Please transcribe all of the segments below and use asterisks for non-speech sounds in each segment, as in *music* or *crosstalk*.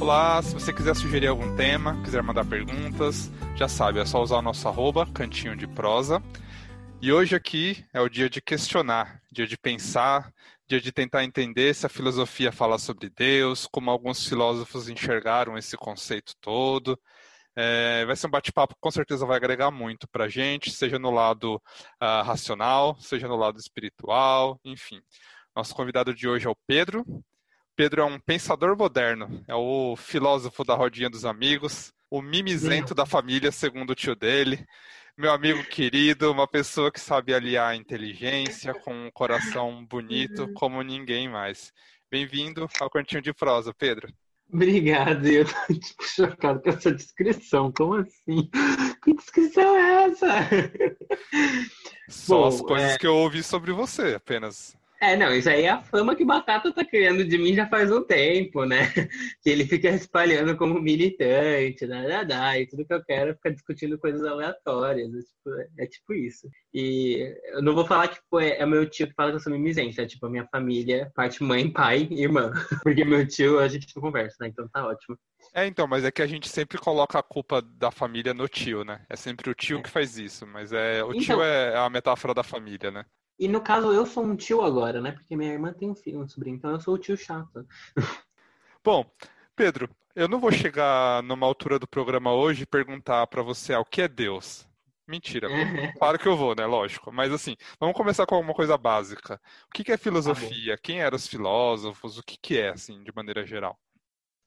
Olá, se você quiser sugerir algum tema, quiser mandar perguntas, já sabe, é só usar o nosso arroba, cantinho de prosa. E hoje aqui é o dia de questionar, dia de pensar, dia de tentar entender se a filosofia fala sobre Deus, como alguns filósofos enxergaram esse conceito todo. É, vai ser um bate-papo que com certeza vai agregar muito para a gente, seja no lado uh, racional, seja no lado espiritual, enfim. Nosso convidado de hoje é o Pedro. Pedro é um pensador moderno, é o filósofo da rodinha dos amigos, o mimizento da família, segundo o tio dele. Meu amigo querido, uma pessoa que sabe aliar a inteligência com um coração bonito como ninguém mais. Bem-vindo ao Cantinho de Prosa, Pedro. Obrigado, eu tô *laughs* tipo, chocado com essa descrição. Como assim? *laughs* Que descrição é essa? Só Bom, as coisas é... que eu ouvi sobre você, apenas. É, não, isso aí é a fama que Batata tá criando de mim já faz um tempo, né? *laughs* Que ele fica espalhando como militante, da, da, e tudo que eu quero é ficar discutindo coisas aleatórias. É tipo, é tipo isso. E eu não vou falar que tipo, é, é meu tio que fala que eu sou mimizente, é tipo a minha família, parte mãe, pai e *laughs* irmã. Porque meu tio a gente não conversa, né? Então tá ótimo. É, então, mas é que a gente sempre coloca a culpa da família no tio, né? É sempre o tio é. que faz isso, mas é o então... tio é a metáfora da família, né? E no caso, eu sou um tio agora, né? Porque minha irmã tem um filho, um sobrinho, então eu sou o tio chato. Bom, Pedro, eu não vou chegar numa altura do programa hoje e perguntar para você ah, o que é Deus. Mentira, *laughs* claro que eu vou, né? Lógico. Mas assim, vamos começar com alguma coisa básica. O que é filosofia? Tá Quem eram os filósofos? O que é, assim, de maneira geral?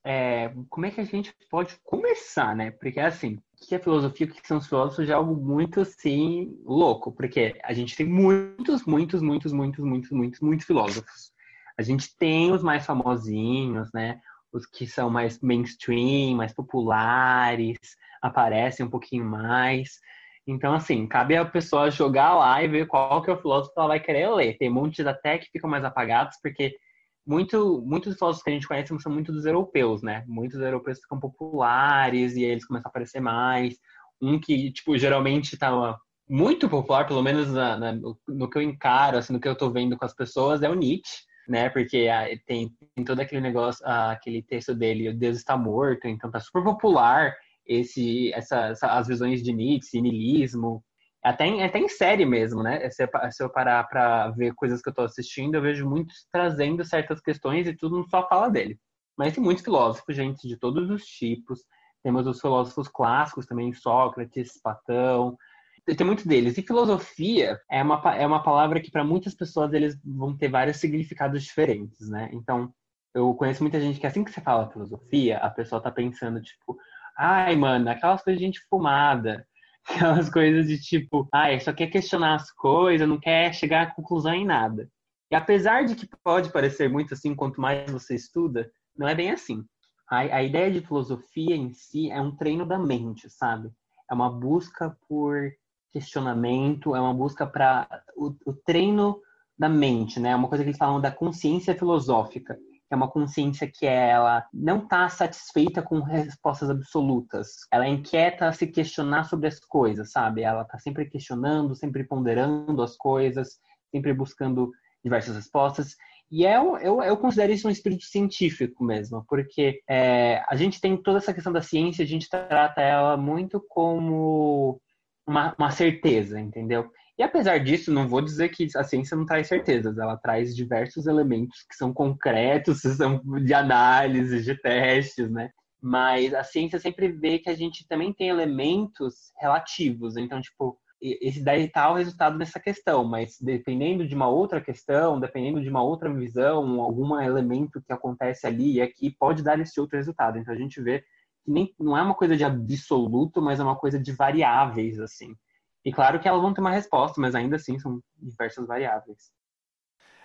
É, como é que a gente pode começar, né? Porque assim, o que é filosofia, o que são os filósofos é algo muito assim louco, porque a gente tem muitos, muitos, muitos, muitos, muitos, muitos, muitos filósofos. A gente tem os mais famosinhos, né? Os que são mais mainstream, mais populares, aparecem um pouquinho mais. Então, assim, cabe a pessoa jogar lá e ver qual que é o filósofo que ela vai querer ler. Tem muitos até que ficam mais apagados, porque muito, muitos filósofos que a gente conhece são muito dos europeus, né? Muitos europeus ficam populares e eles começam a aparecer mais. Um que, tipo, geralmente estava muito popular, pelo menos na, na, no que eu encaro, assim, no que eu estou vendo com as pessoas, é o Nietzsche, né? Porque ah, tem, tem todo aquele negócio, ah, aquele texto dele, o Deus está morto, então tá super popular esse, essa, essa as visões de Nietzsche, niilismo, até em, até em série mesmo, né? Se eu, parar para ver coisas que eu estou assistindo, eu vejo muitos trazendo certas questões e tudo não só fala dele. Mas tem muitos filósofos, gente, de todos os tipos. Temos os filósofos clássicos também, Sócrates, Platão. Tem muitos deles. E filosofia é uma, é uma palavra que para muitas pessoas eles vão ter vários significados diferentes, né? Então, eu conheço muita gente que assim que você fala filosofia, a pessoa tá pensando, tipo, ai, mano, aquelas coisas de gente fumada, *laughs* Aquelas coisas de tipo, ah, só quer questionar as coisas, não quer chegar a conclusão em nada. E apesar de que pode parecer muito assim, quanto mais você estuda, não é bem assim. A, a ideia de filosofia em si é um treino da mente, sabe? É uma busca por questionamento, é uma busca para o, o treino da mente, né? É uma coisa que eles falam da consciência filosófica é uma consciência que ela não está satisfeita com respostas absolutas. Ela é inquieta a se questionar sobre as coisas, sabe? Ela está sempre questionando, sempre ponderando as coisas, sempre buscando diversas respostas. E eu, eu, eu considero isso um espírito científico mesmo, porque é, a gente tem toda essa questão da ciência, a gente trata ela muito como uma, uma certeza, entendeu? E apesar disso, não vou dizer que a ciência não traz certezas, ela traz diversos elementos que são concretos, *laughs* são de análise, de testes, né? Mas a ciência sempre vê que a gente também tem elementos relativos. Então, tipo, esse daí tá o resultado dessa questão, mas dependendo de uma outra questão, dependendo de uma outra visão, algum elemento que acontece ali e aqui pode dar esse outro resultado. Então a gente vê que nem, não é uma coisa de absoluto, mas é uma coisa de variáveis, assim. E claro que elas vão ter uma resposta, mas ainda assim são diversas variáveis.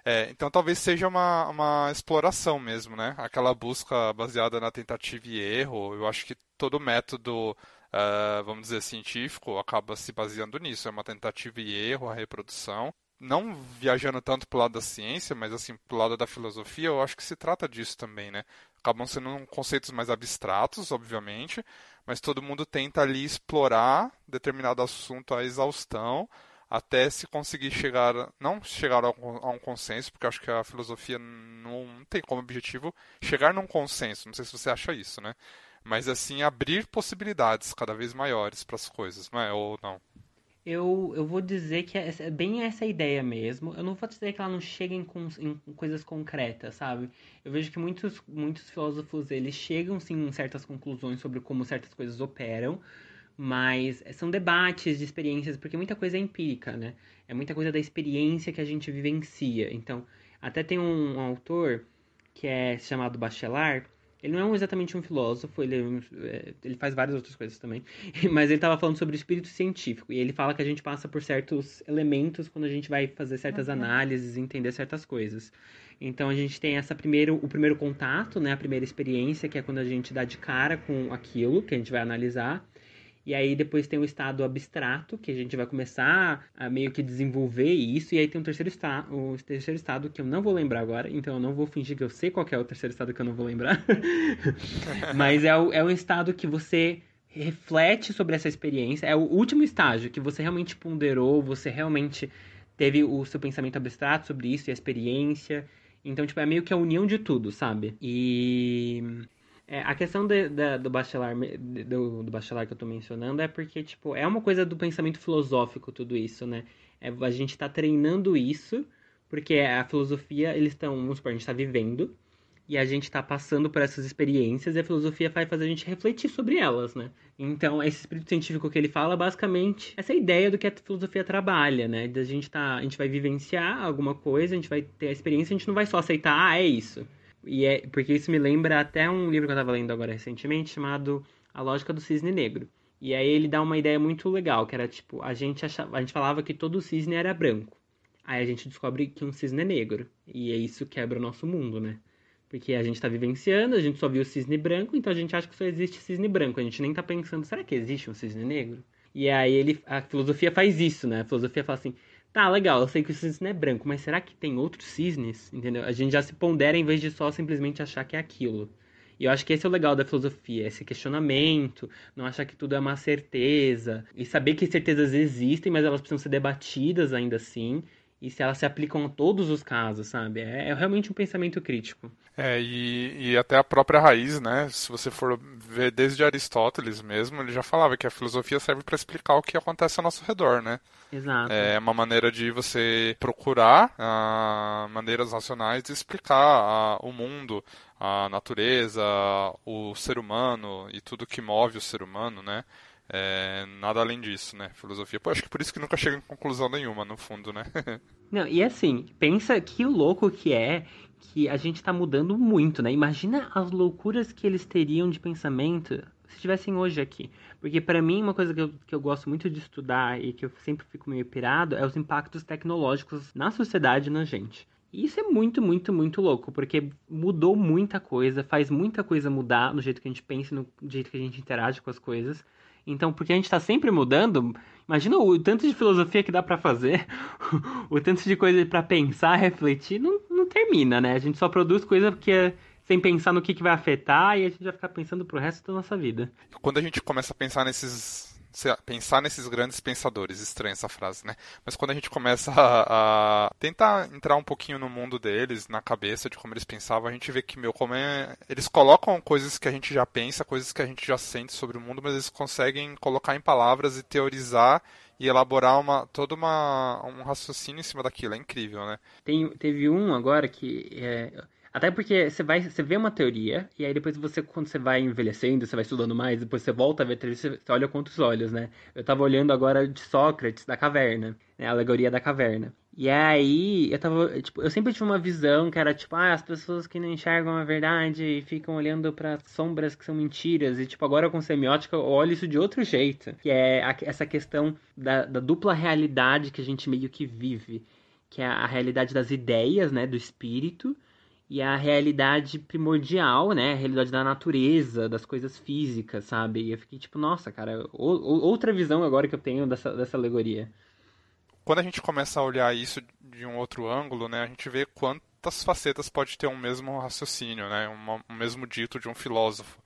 É, então talvez seja uma, uma exploração mesmo, né? Aquela busca baseada na tentativa e erro. Eu acho que todo método, uh, vamos dizer, científico acaba se baseando nisso. É uma tentativa e erro, a reprodução. Não viajando tanto para o lado da ciência, mas assim, para o lado da filosofia, eu acho que se trata disso também, né? Acabam sendo conceitos mais abstratos, obviamente, mas todo mundo tenta ali explorar determinado assunto à exaustão até se conseguir chegar, não chegar a um consenso, porque acho que a filosofia não tem como objetivo chegar num consenso, não sei se você acha isso, né? Mas assim, abrir possibilidades cada vez maiores para as coisas, não é? Ou não? Eu, eu vou dizer que é, é bem essa ideia mesmo. Eu não vou dizer que ela não chega em, em, coisas concretas, sabe? Eu vejo que muitos, muitos filósofos, eles chegam, sim, em certas conclusões sobre como certas coisas operam, mas são debates de experiências, porque muita coisa é empírica, né? É muita coisa da experiência que a gente vivencia. Então, até tem um, um autor que é chamado Bachelard, ele não é exatamente um filósofo, ele, é, ele faz várias outras coisas também, *laughs* mas ele estava falando sobre o espírito científico, e ele fala que a gente passa por certos elementos quando a gente vai fazer certas uhum. análises entender certas coisas. Então a gente tem essa primeiro, o primeiro contato, né, a primeira experiência, que é quando a gente dá de cara com aquilo que a gente vai analisar. E aí depois tem o estado abstrato, que a gente vai começar a meio que desenvolver isso. E aí tem o terceiro, o terceiro estado, que eu não vou lembrar agora. Então eu não vou fingir que eu sei qual é o terceiro estado que eu não vou lembrar. *laughs* Mas é, o, é um estado que você reflete sobre essa experiência. É o último estágio que você realmente ponderou, você realmente teve o seu pensamento abstrato sobre isso e a experiência. Então, tipo, é meio que a união de tudo, sabe? E é, a questão de, de, do bacharel do, do bacharel que eu tô mencionando é porque, tipo, é uma coisa do pensamento filosófico tudo isso, né? É, a gente tá treinando isso, porque a filosofia, eles estão, vamos supor, a gente tá vivendo, e a gente tá passando por essas experiências, e a filosofia vai fazer a gente refletir sobre elas, né? Então, esse espírito científico que ele fala, basicamente, essa ideia do que a filosofia trabalha, né? Da gente tá, a gente vai vivenciar alguma coisa, a gente vai ter a experiência, a gente não vai só aceitar, ah, é isso e é, porque isso me lembra até um livro que eu estava lendo agora recentemente, chamado A Lógica do Cisne Negro. E aí ele dá uma ideia muito legal, que era tipo, a gente, achava, a gente falava que todo cisne era branco. Aí a gente descobre que um cisne é negro. E é isso quebra o nosso mundo, né? Porque a gente está vivenciando, a gente só viu o cisne branco, então a gente acha que só existe cisne branco. A gente nem está pensando, será que existe um cisne negro? E aí ele, a filosofia faz isso, né? A filosofia fala assim, Tá, legal, eu sei que o cisne é branco, mas será que tem outros cisnes? Entendeu? A gente já se pondera em vez de só simplesmente achar que é aquilo. E eu acho que esse é o legal da filosofia, esse questionamento, não achar que tudo é uma certeza, e saber que certezas existem, mas elas precisam ser debatidas ainda assim, e se elas se aplicam a todos os casos, sabe? É, é realmente um pensamento crítico. É, e, e, até a própria raiz, né? Se você for ver desde Aristóteles mesmo, ele já falava que a filosofia serve para explicar o que acontece ao nosso redor, né? Exato. É uma maneira de você procurar ah, maneiras racionais de explicar ah, o mundo, a natureza, o ser humano e tudo que move o ser humano, né? É, nada além disso, né? Filosofia. Pô, acho que por isso que nunca chega em conclusão nenhuma, no fundo, né? *laughs* Não, e assim, pensa que louco que é que a gente tá mudando muito, né? Imagina as loucuras que eles teriam de pensamento se estivessem hoje aqui. Porque para mim, uma coisa que eu, que eu gosto muito de estudar e que eu sempre fico meio pirado é os impactos tecnológicos na sociedade e na gente. E isso é muito, muito, muito louco, porque mudou muita coisa, faz muita coisa mudar no jeito que a gente pensa, no jeito que a gente interage com as coisas. Então, porque a gente está sempre mudando, imagina o tanto de filosofia que dá para fazer, *laughs* o tanto de coisa para pensar, refletir, não, termina, né? A gente só produz coisa porque sem pensar no que, que vai afetar e a gente vai ficar pensando pro resto da nossa vida. Quando a gente começa a pensar nesses pensar nesses grandes pensadores, estranha essa frase, né? Mas quando a gente começa a, a, tentar entrar um pouquinho no mundo deles, na cabeça de como eles pensavam, a gente vê que, meu, como é... Eles colocam coisas que a gente já pensa, coisas que a gente já sente sobre o mundo, mas eles conseguem colocar em palavras e teorizar e elaborar uma, todo uma, um raciocínio em cima daquilo. É incrível, né? Tem, teve um agora que... É até porque você vai, você vê uma teoria, e aí depois você, quando você vai envelhecendo, você vai estudando mais, depois você volta a ver a teoria, você olha com outros olhos, né? Eu tava olhando agora de Sócrates, da caverna, né? A alegoria da caverna. E aí, eu tava, tipo, eu sempre tive uma visão que era tipo, ah, as pessoas que não enxergam a verdade e ficam olhando para sombras que são mentiras. E tipo, agora com semiótica eu olho isso de outro jeito, que é a, essa questão da, da dupla realidade que a gente meio que vive. que é a realidade das ideias, né, do espírito, e a realidade primordial, né, a realidade da natureza, das coisas físicas, sabe? E eu fiquei tipo, nossa, cara, outra visão agora que eu tenho dessa, dessa alegoria. Quando a gente começa a olhar isso de um outro ângulo, né, a gente vê quantas facetas pode ter um mesmo raciocínio, né, um, mesmo dito de um filósofo.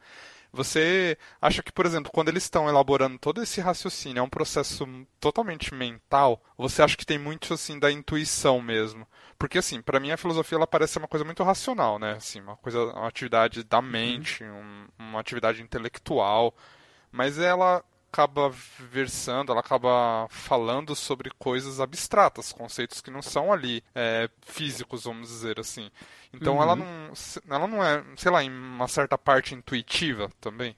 Você acha que, por exemplo, quando eles estão elaborando todo esse raciocínio, é um processo totalmente mental? Você acha que tem muito assim da intuição mesmo? Porque assim, para mim a filosofia ela parece uma coisa muito racional, né? Assim, uma coisa, uma atividade da mente, um, uma atividade intelectual, mas ela acaba versando, ela acaba falando sobre coisas abstratas, conceitos que não são ali é, físicos, vamos dizer assim. Então uhum. ela não, ela não é, sei lá, em uma certa parte intuitiva também.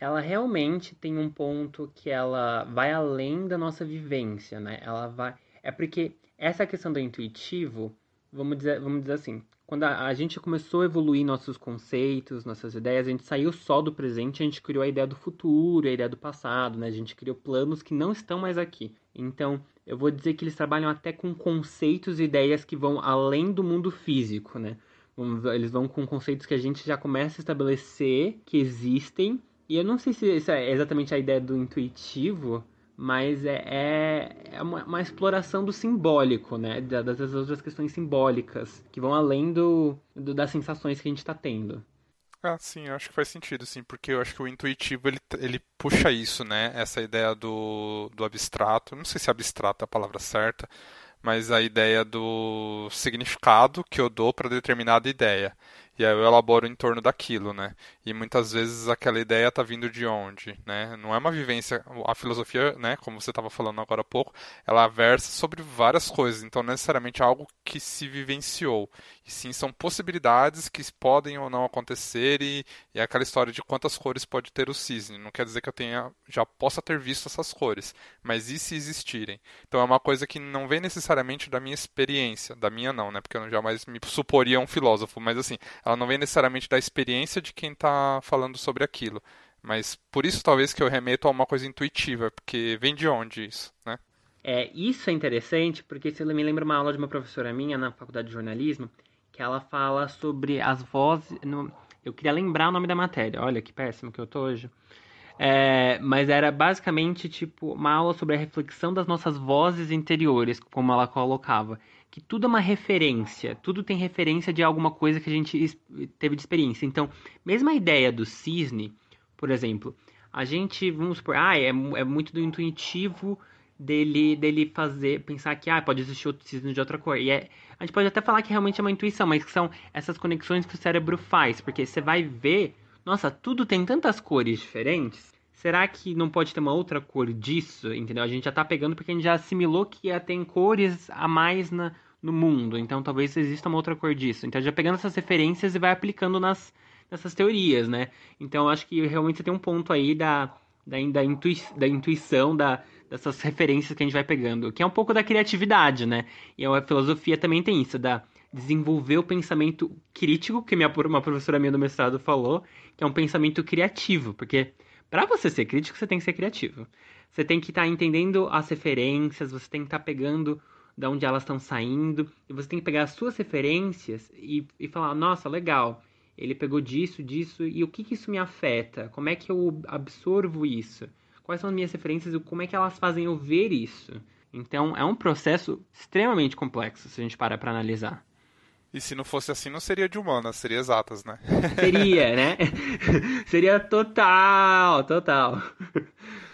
Ela realmente tem um ponto que ela vai além da nossa vivência, né? Ela vai, é porque essa questão do intuitivo, vamos dizer, vamos dizer assim, quando a, a, gente começou a evoluir nossos conceitos, nossas ideias, a gente saiu só do presente, a gente criou a ideia do futuro, a ideia do passado, né? A gente criou planos que não estão mais aqui. Então, eu vou dizer que eles trabalham até com conceitos e ideias que vão além do mundo físico, né? Eles vão com conceitos que a gente já começa a estabelecer, que existem. E eu não sei se isso é exatamente a ideia do intuitivo, mas é, é, é uma, uma, exploração do simbólico, né? Das, das, outras questões simbólicas, que vão além do, do das sensações que a gente está tendo. Ah, sim, eu acho que faz sentido, sim, porque eu acho que o intuitivo ele, ele puxa isso, né? Essa ideia do, do abstrato, não sei se abstrato é a palavra certa, mas a ideia do significado que eu dou para determinada ideia. E aí eu elaboro em torno daquilo, né? E muitas vezes aquela ideia está vindo de onde, né? Não é uma vivência, a filosofia, né, como você estava falando agora há pouco, ela versa sobre várias coisas, então não necessariamente é algo que se vivenciou. E sim são possibilidades que podem ou não acontecer e, e é aquela história de quantas cores pode ter o cisne. Não quer dizer que eu tenha já possa ter visto essas cores, mas e se existirem? Então é uma coisa que não vem necessariamente da minha experiência, da minha não, né? Porque eu jamais me suporia um filósofo, mas assim, ela não vem necessariamente da experiência de quem está falando sobre aquilo. Mas por isso talvez que eu remeto a uma coisa intuitiva, porque vem de onde isso, né? É, isso é interessante porque você me lembra uma aula de uma professora minha na faculdade de jornalismo, que ela fala sobre as vozes. No, eu queria lembrar o nome da matéria, olha que péssimo que eu tô hoje. É, mas era basicamente tipo uma aula sobre a reflexão das nossas vozes interiores, como ela colocava que tudo é uma referência, tudo tem referência de alguma coisa que a gente teve de experiência. Então, mesmo a ideia do cisne, por exemplo, a gente, vamos supor, ah, é, é muito do intuitivo dele, dele fazer, pensar que ah, pode existir outro cisne de outra cor. E é, a gente pode até falar que realmente é uma intuição, mas que são essas conexões que o cérebro faz, porque você vai ver, nossa, tudo tem tantas cores diferentes. Será que não pode ter uma outra cor disso? Entendeu? A gente já tá pegando porque a gente já assimilou que tem cores a mais na, no mundo. Então talvez exista uma outra cor disso. Então já pegando essas referências e vai aplicando nas, nessas teorias, né? Então acho que realmente tem um ponto aí da, da, da, intui, da intuição, da, dessas referências que a gente vai pegando, que é um pouco da criatividade, né? E a filosofia também tem isso, da desenvolver o pensamento crítico, que minha, uma professora minha do mestrado falou, que é um pensamento criativo, porque para você ser crítico, você tem que ser criativo. Você tem que estar tá entendendo as referências, você tem que estar tá pegando de onde elas estão saindo, e você tem que pegar as suas referências e, e falar, nossa, legal, ele pegou disso, disso, e o que, que isso me afeta? Como é que eu absorvo isso? Quais são as minhas referências e como é que elas fazem eu ver isso? Então, é um processo extremamente complexo, se a gente parar para analisar. E se não fosse assim, não seria de humanas, seria exatas, né? *laughs* Seria, né? *laughs* seria total, total.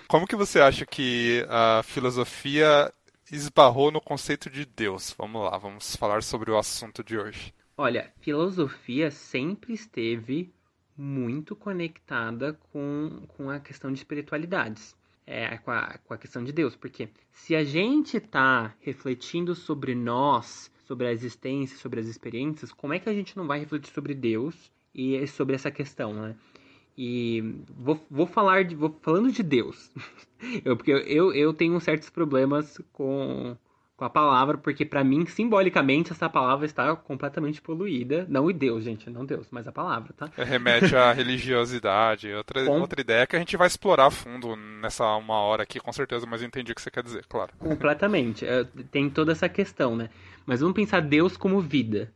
Como que você acha que a filosofia esbarrou no conceito de Deus. Vamos lá, vamos falar sobre o assunto de hoje. Olha, filosofia sempre esteve muito conectada com, com a questão de espiritualidades, é, com, a, com a questão de Deus, porque se a gente está refletindo sobre nós, sobre a existência, sobre as experiências, como é que a gente não vai refletir sobre Deus e sobre essa questão, né? E vou, vou falar de. Vou, falando de Deus. *laughs* eu, porque eu, eu tenho certos problemas com, com a palavra, porque para mim, simbolicamente, essa palavra está completamente poluída. Não o Deus, gente, não Deus, mas a palavra, tá? É, remete à religiosidade. Outra, com... outra ideia que a gente vai explorar a fundo nessa uma hora aqui, com certeza, mas eu entendi o que você quer dizer, claro. Completamente. É, tem toda essa questão, né? Mas vamos pensar Deus como vida.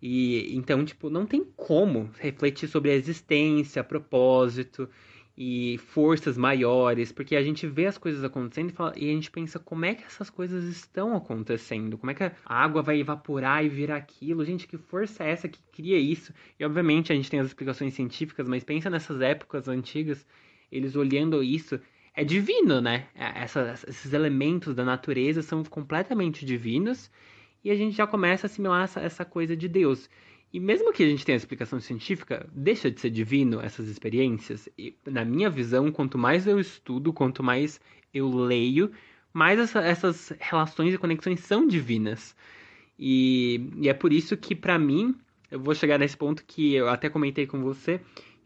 E então, tipo, não tem como refletir sobre a existência, propósito e forças maiores, porque a gente vê as coisas acontecendo e, fala, e, a gente pensa como é que essas coisas estão acontecendo, como é que a água vai evaporar e virar aquilo, gente, que força é essa que cria isso? E obviamente a gente tem as explicações científicas, mas pensa nessas épocas antigas, eles olhando isso, é divino, né? É, essa, esses elementos da natureza são completamente divinos e a gente já começa a assimilar essa, essa coisa de Deus. E mesmo que a gente tenha explicação científica, deixa de ser divino essas experiências. E, na minha visão, quanto mais eu estudo, quanto mais eu leio, mais essa, essas relações e conexões são divinas. E, e é por isso que, para mim, eu vou chegar nesse ponto que eu até comentei com você,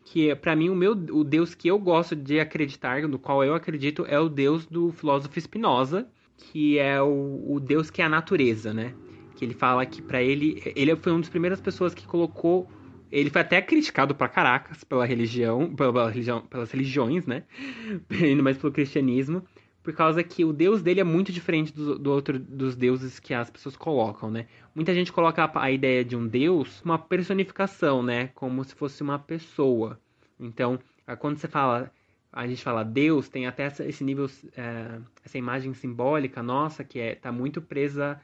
que para mim o meu o Deus que eu gosto de acreditar, no qual eu acredito, é o Deus do filósofo Spinoza, que é o, o Deus que é a natureza, né? Que ele fala que para ele, ele foi uma das primeiras pessoas que colocou ele foi até criticado pra caracas pela religião, pela religião pelas religiões, né? *laughs* Indo mais pelo cristianismo, por causa que o deus dele é muito diferente do, do outro dos deuses que as pessoas colocam, né? Muita gente coloca a, a, ideia de um deus uma personificação, né? Como se fosse uma pessoa. Então, quando você fala, a gente fala Deus, tem até esse nível, é, essa imagem simbólica nossa que é tá muito presa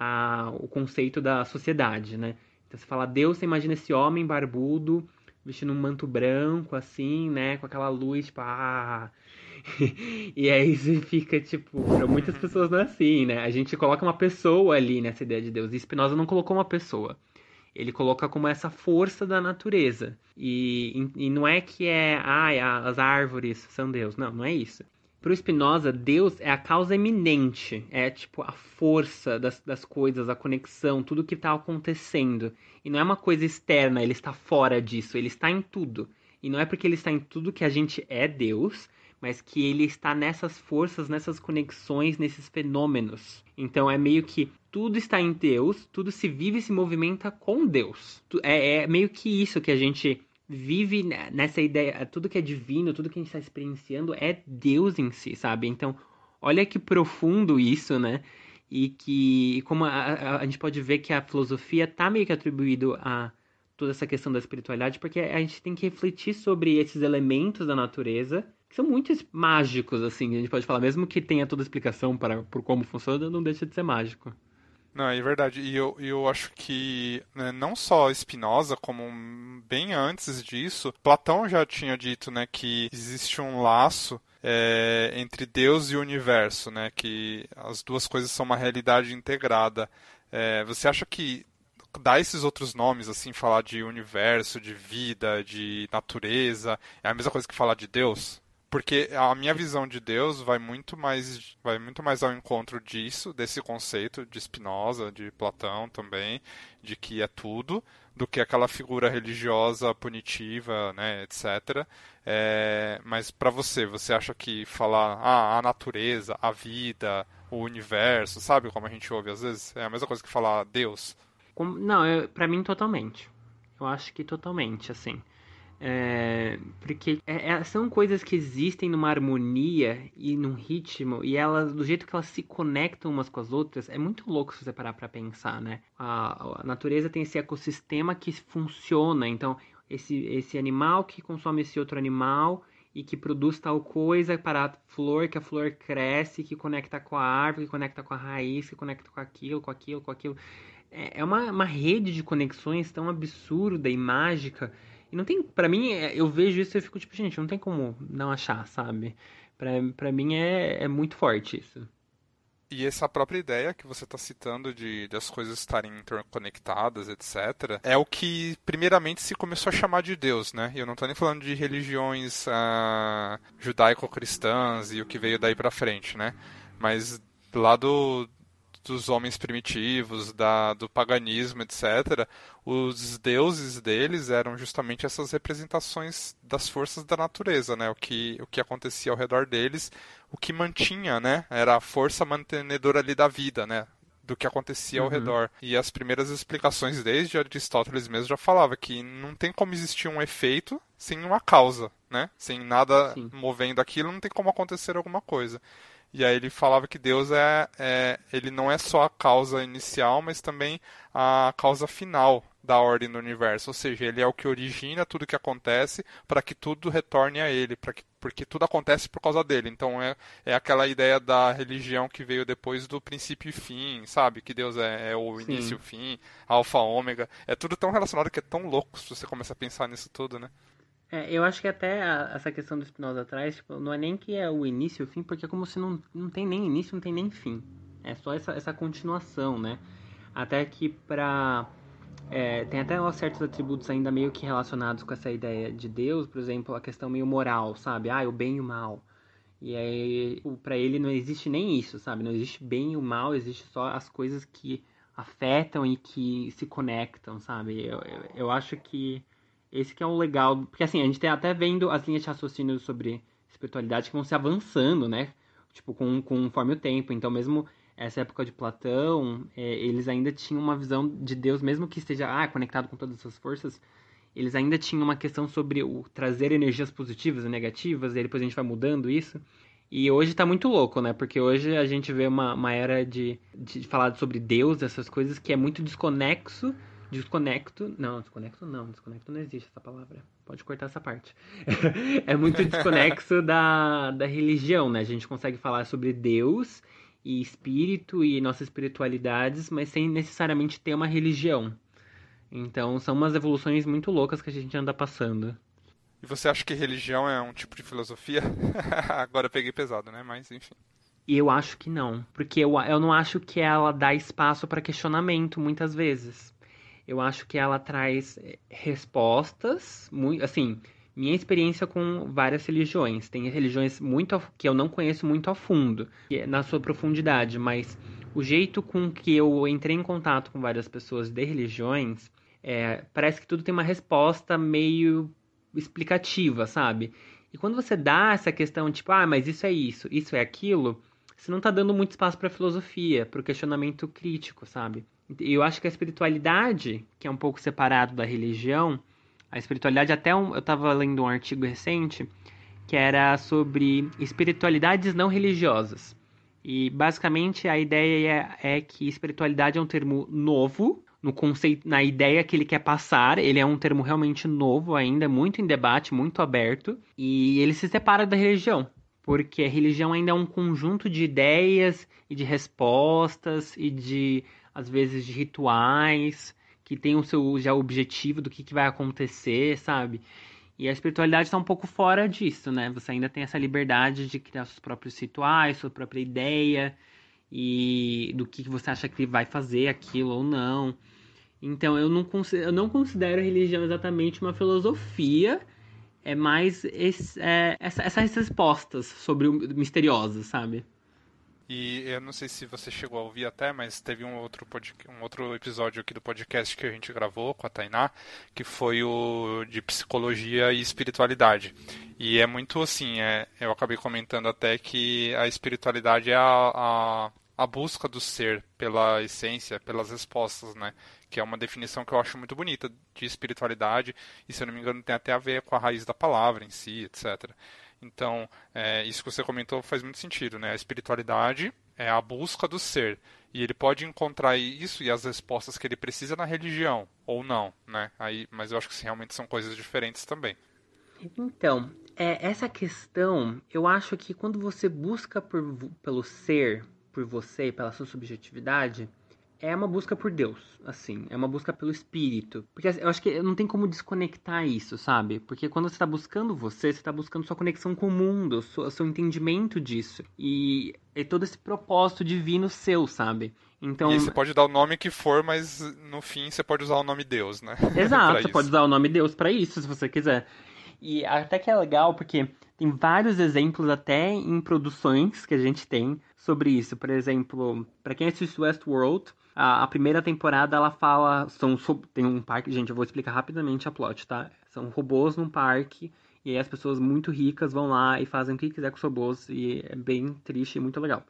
a, o conceito da sociedade, né? Então você fala Deus, você imagina esse homem barbudo, vestindo um manto branco, assim, né? Com aquela luz, tipo, ah... *laughs* e aí você fica, tipo, para muitas pessoas não é assim, né? A gente coloca uma pessoa ali nessa ideia de Deus. E Spinoza não colocou uma pessoa. Ele coloca como essa força da natureza. E, e não é que é, ah, as árvores são Deus. Não, não é isso. Para o Spinoza, Deus é a causa eminente, é tipo a força das, das coisas, a conexão, tudo que está acontecendo. E não é uma coisa externa, ele está fora disso, ele está em tudo. E não é porque ele está em tudo que a gente é Deus, mas que ele está nessas forças, nessas conexões, nesses fenômenos. Então é meio que tudo está em Deus, tudo se vive e se movimenta com Deus. É, é meio que isso que a gente vive nessa ideia, tudo que é divino, tudo que a gente está experienciando é Deus em si, sabe? Então, olha que profundo isso, né? E que como a, a, a gente pode ver que a filosofia está meio que atribuído a toda essa questão da espiritualidade, porque a gente tem que refletir sobre esses elementos da natureza que são muito mágicos, assim, a gente pode falar, mesmo que tenha toda a explicação para por como funciona, não deixa de ser mágico. Não, é verdade. E eu, eu acho que né, não só Spinoza, como bem antes disso, Platão já tinha dito né, que existe um laço é, entre Deus e o universo, né, que as duas coisas são uma realidade integrada. É, você acha que dar esses outros nomes, assim, falar de universo, de vida, de natureza, é a mesma coisa que falar de Deus? Porque a minha visão de Deus vai muito mais vai muito mais ao encontro disso desse conceito de Spinoza de Platão também de que é tudo do que aquela figura religiosa punitiva né etc é, mas para você você acha que falar ah, a natureza a vida o universo sabe como a gente ouve às vezes? É a mesma coisa que falar Deus não para mim totalmente. Eu acho que totalmente assim é, porque é, é, são coisas que existem numa harmonia e num ritmo, e elas, do jeito que elas se conectam umas com as outras, é muito louco se você parar pra pensar, né? A, a natureza tem esse ecossistema que funciona, então, esse, esse animal que consome esse outro animal e que produz tal coisa para a flor, que a flor cresce, que conecta com a árvore, que conecta com a raiz, que conecta com aquilo, com aquilo, com aquilo. É, é uma, uma rede de conexões tão absurda e mágica e não tem, para mim, é, eu vejo isso e eu fico tipo, gente, não tem como não achar, sabe? Pra, mim é, é muito forte isso. E essa própria ideia que você está citando de, de as coisas estarem interconectadas, etc., é o que primeiramente se começou a chamar de Deus, né? E eu não estou nem falando de religiões ah, judaico-cristãs e o que veio daí para frente, né? Mas lá do, dos homens primitivos, da, do paganismo, etc., os deuses deles eram justamente essas representações das forças da natureza, né? O que, o que acontecia ao redor deles, o que mantinha, né? Era a força mantenedora ali da vida, né? do que acontecia uhum. ao redor. E as primeiras explicações desde Aristóteles mesmo já falava que não tem como existir um efeito sem uma causa, né? Sem nada Sim. movendo aquilo, não tem como acontecer alguma coisa. E aí ele falava que Deus é, é, ele não é só a causa inicial, mas também a causa final da ordem do universo. Ou seja, ele é o que origina tudo que acontece para que tudo retorne a ele, para que porque tudo acontece por causa dele. Então é, é aquela ideia da religião que veio depois do princípio e fim, sabe? Que Deus é, é o início e o fim, alfa, ômega. É tudo tão relacionado que é tão louco se você começa a pensar nisso tudo, né? É, eu acho que até a, essa questão do Spinoza atrás, tipo, não é nem que é o início e o fim, porque é como se não, não tem nem início, não tem nem fim. É só essa, essa continuação, né? Até que pra... É, tem até certos atributos ainda meio que relacionados com essa ideia de Deus, por exemplo, a questão meio moral, sabe? Ah, o bem e o mal. E aí, para ele não existe nem isso, sabe? Não existe bem e o mal, existe só as coisas que afetam e que se conectam, sabe? Eu, eu, eu acho que esse que é o legal, porque assim, a gente tem até vendo as linhas de raciocínio sobre espiritualidade que vão se avançando, né? Tipo, com, conforme o tempo. Então, mesmo essa época de Platão, é, eles ainda tinham uma visão de Deus, mesmo que esteja ah, conectado com todas essas forças, eles ainda tinham uma questão sobre o trazer energias positivas e negativas, e depois a gente vai mudando isso. E hoje tá muito louco, né? Porque hoje a gente vê uma, uma era de, de falar sobre Deus, essas coisas, que é muito desconexo Desconecto. Não, desconecto não. Desconecto não existe essa palavra. Pode cortar essa parte. *laughs* é muito desconexo da, da religião, né? A gente consegue falar sobre Deus e espírito e nossas espiritualidades, mas sem necessariamente ter uma religião. Então são umas evoluções muito loucas que a gente anda passando. E você acha que religião é um tipo de filosofia? *laughs* Agora eu peguei pesado, né? Mas enfim. E eu acho que não, porque eu, eu não acho que ela dá espaço para questionamento muitas vezes eu acho que ela traz eh, respostas, muito, assim, minha experiência com várias religiões. Tem religiões muito que eu não conheço muito a fundo, é na sua profundidade, mas o jeito com que eu entrei em contato com várias pessoas de religiões, é, parece que tudo tem uma resposta meio explicativa, sabe? E quando você dá essa questão, tipo, ah, mas isso é isso, isso é aquilo, você não está dando muito espaço para filosofia, para o questionamento crítico, sabe? Eu acho que a espiritualidade, que é um pouco separado da religião, a espiritualidade, até um, eu estava lendo um artigo recente que era sobre espiritualidades não religiosas. E basicamente a ideia é, é que espiritualidade é um termo novo no conceito, na ideia que ele quer passar. Ele é um termo realmente novo ainda, muito em debate, muito aberto, e ele se separa da religião porque a religião ainda é um conjunto de ideias e de respostas e de às vezes de rituais que tem o seu já objetivo do que, que vai acontecer, sabe? E a espiritualidade está um pouco fora disso, né? Você ainda tem essa liberdade de criar seus próprios rituais, sua própria ideia e do que, você acha que vai fazer aquilo ou não. Então eu não, eu não considero a religião exatamente uma filosofia, é mais esse, é, essa, essas respostas sobre o misterioso, sabe? E eu não sei se você chegou a ouvir até, mas teve um outro, pod... um outro episódio aqui do podcast que a gente gravou com a Tainá, que foi o de psicologia e espiritualidade. E é muito assim, é, eu acabei comentando até que a espiritualidade é a, a, a busca do ser pela essência, pelas respostas, né? Que é uma definição que eu acho muito bonita de espiritualidade, e se eu não me engano tem até a ver com a raiz da palavra em si, etc. Então, é, isso que você comentou faz muito sentido, né? A espiritualidade é a busca do ser. E ele pode encontrar isso e as respostas que ele precisa na religião, ou não, né? Aí, mas eu acho que realmente são coisas diferentes também. Então, é, essa questão, eu acho que quando você busca por, pelo ser, por você, pela sua subjetividade, é uma busca por Deus, assim, é uma busca pelo espírito. Porque assim, eu acho que não tem como desconectar isso, sabe? Porque quando você está buscando você, você está buscando sua conexão com o mundo, seu, seu entendimento disso. E é todo esse propósito divino seu, sabe? Então, e você pode dar o nome que for, mas no fim você pode usar o nome Deus, né? *laughs* Exato, você pode usar o nome Deus para isso, se você quiser. E até que é legal porque tem vários exemplos até em produções que a gente tem sobre isso. Por exemplo, para quem assiste Westworld, a, a primeira temporada ela fala. São, tem um parque. Gente, eu vou explicar rapidamente a plot, tá? São robôs num parque E aí as pessoas muito ricas vão lá e fazem o que quiser com os robôs. E é bem triste e muito legal.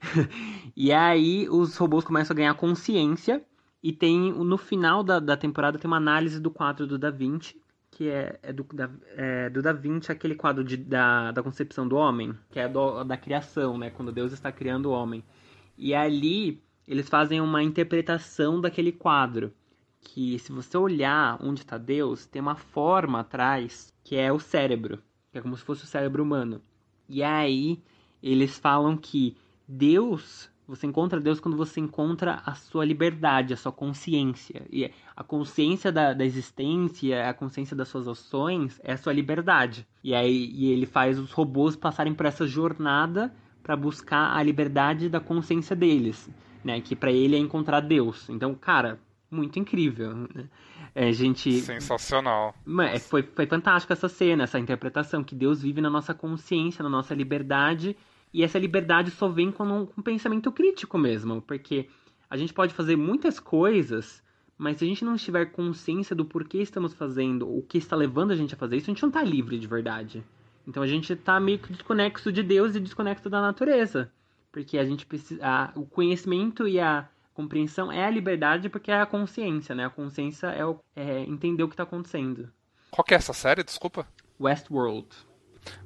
*laughs* e aí os robôs começam a ganhar consciência. E tem no final da, da temporada tem uma análise do quadro do Da Vinci. Que é, é, do, da, é do Da Vinci, aquele quadro de, da, da concepção do homem, que é do, da criação, né? Quando Deus está criando o homem. E ali eles fazem uma interpretação daquele quadro. Que se você olhar onde está Deus, tem uma forma atrás que é o cérebro, que é como se fosse o cérebro humano. E aí eles falam que Deus, você encontra Deus quando você encontra a sua liberdade, a sua consciência. E a consciência da, da existência, a consciência das suas ações é a sua liberdade. E aí e ele faz os robôs passarem por essa jornada para buscar a liberdade da consciência deles né? Que para ele é encontrar Deus. Então, cara, muito incrível. Né? É, gente. Sensacional. É, foi, foi fantástica essa cena, essa interpretação, que Deus vive na nossa consciência, na nossa liberdade, e essa liberdade só vem com um, com um pensamento crítico mesmo, porque a gente pode fazer muitas coisas, mas se a gente não tiver consciência do porquê estamos fazendo, o que está levando a gente a fazer isso, a gente não está livre de verdade. Então a gente está meio que desconexo de Deus e desconexo da natureza porque a gente precisa. A, o conhecimento e a compreensão é a liberdade, porque é a consciência, né? A consciência é, o, é entender o que está acontecendo. Qual que é essa série? Desculpa. Westworld.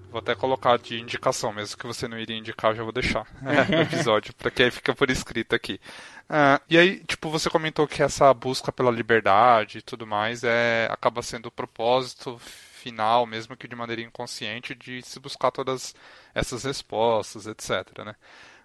Vou até colocar de indicação, mesmo que você não iria indicar, já vou deixar *laughs* *laughs* no episódio, porque aí fica por escrito aqui. Uh, e aí, tipo, você comentou que essa busca pela liberdade e tudo mais é acaba sendo o propósito final, mesmo que de maneira inconsciente, de se buscar todas essas respostas, etc. Né?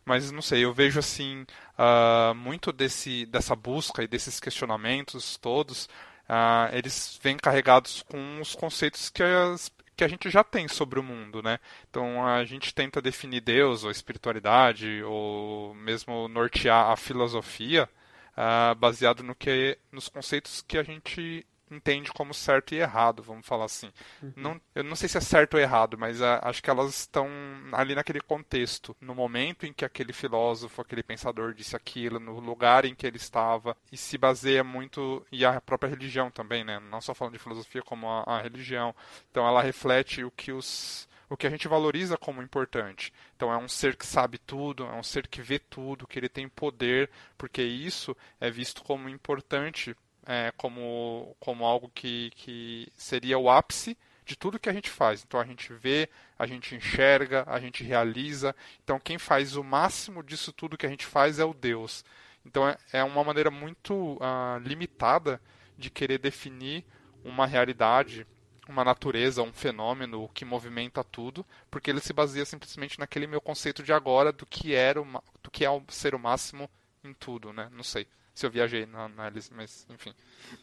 Mas não sei, eu vejo assim uh, muito desse, dessa busca e desses questionamentos todos, uh, eles vêm carregados com os conceitos que, as, que a gente já tem sobre o mundo, né? Então a gente tenta definir Deus ou espiritualidade ou mesmo nortear a filosofia uh, baseado no que, nos conceitos que a gente entende como certo e errado, vamos falar assim. Uhum. Não, eu não sei se é certo ou errado, mas a, acho que elas estão ali naquele contexto, no momento em que aquele filósofo, aquele pensador disse aquilo, no lugar em que ele estava, e se baseia muito, e a própria religião também, né? Não só falando de filosofia, como a, a religião. Então ela reflete o que os o que a gente valoriza como importante. Então é um ser que sabe tudo, é um ser que vê tudo, que ele tem poder, porque isso é visto como importante é, como, como algo que, que seria o ápice de tudo que a gente faz. Então a gente vê, a gente enxerga, a gente realiza. Então quem faz o máximo disso tudo que a gente faz é o Deus. Então é, é uma maneira muito uh, limitada de querer definir uma realidade, uma natureza, um fenômeno que movimenta tudo, porque ele se baseia simplesmente naquele meu conceito de agora do que era o, do que é ser o máximo em tudo, né? Não sei se eu viajei na análise, mas enfim.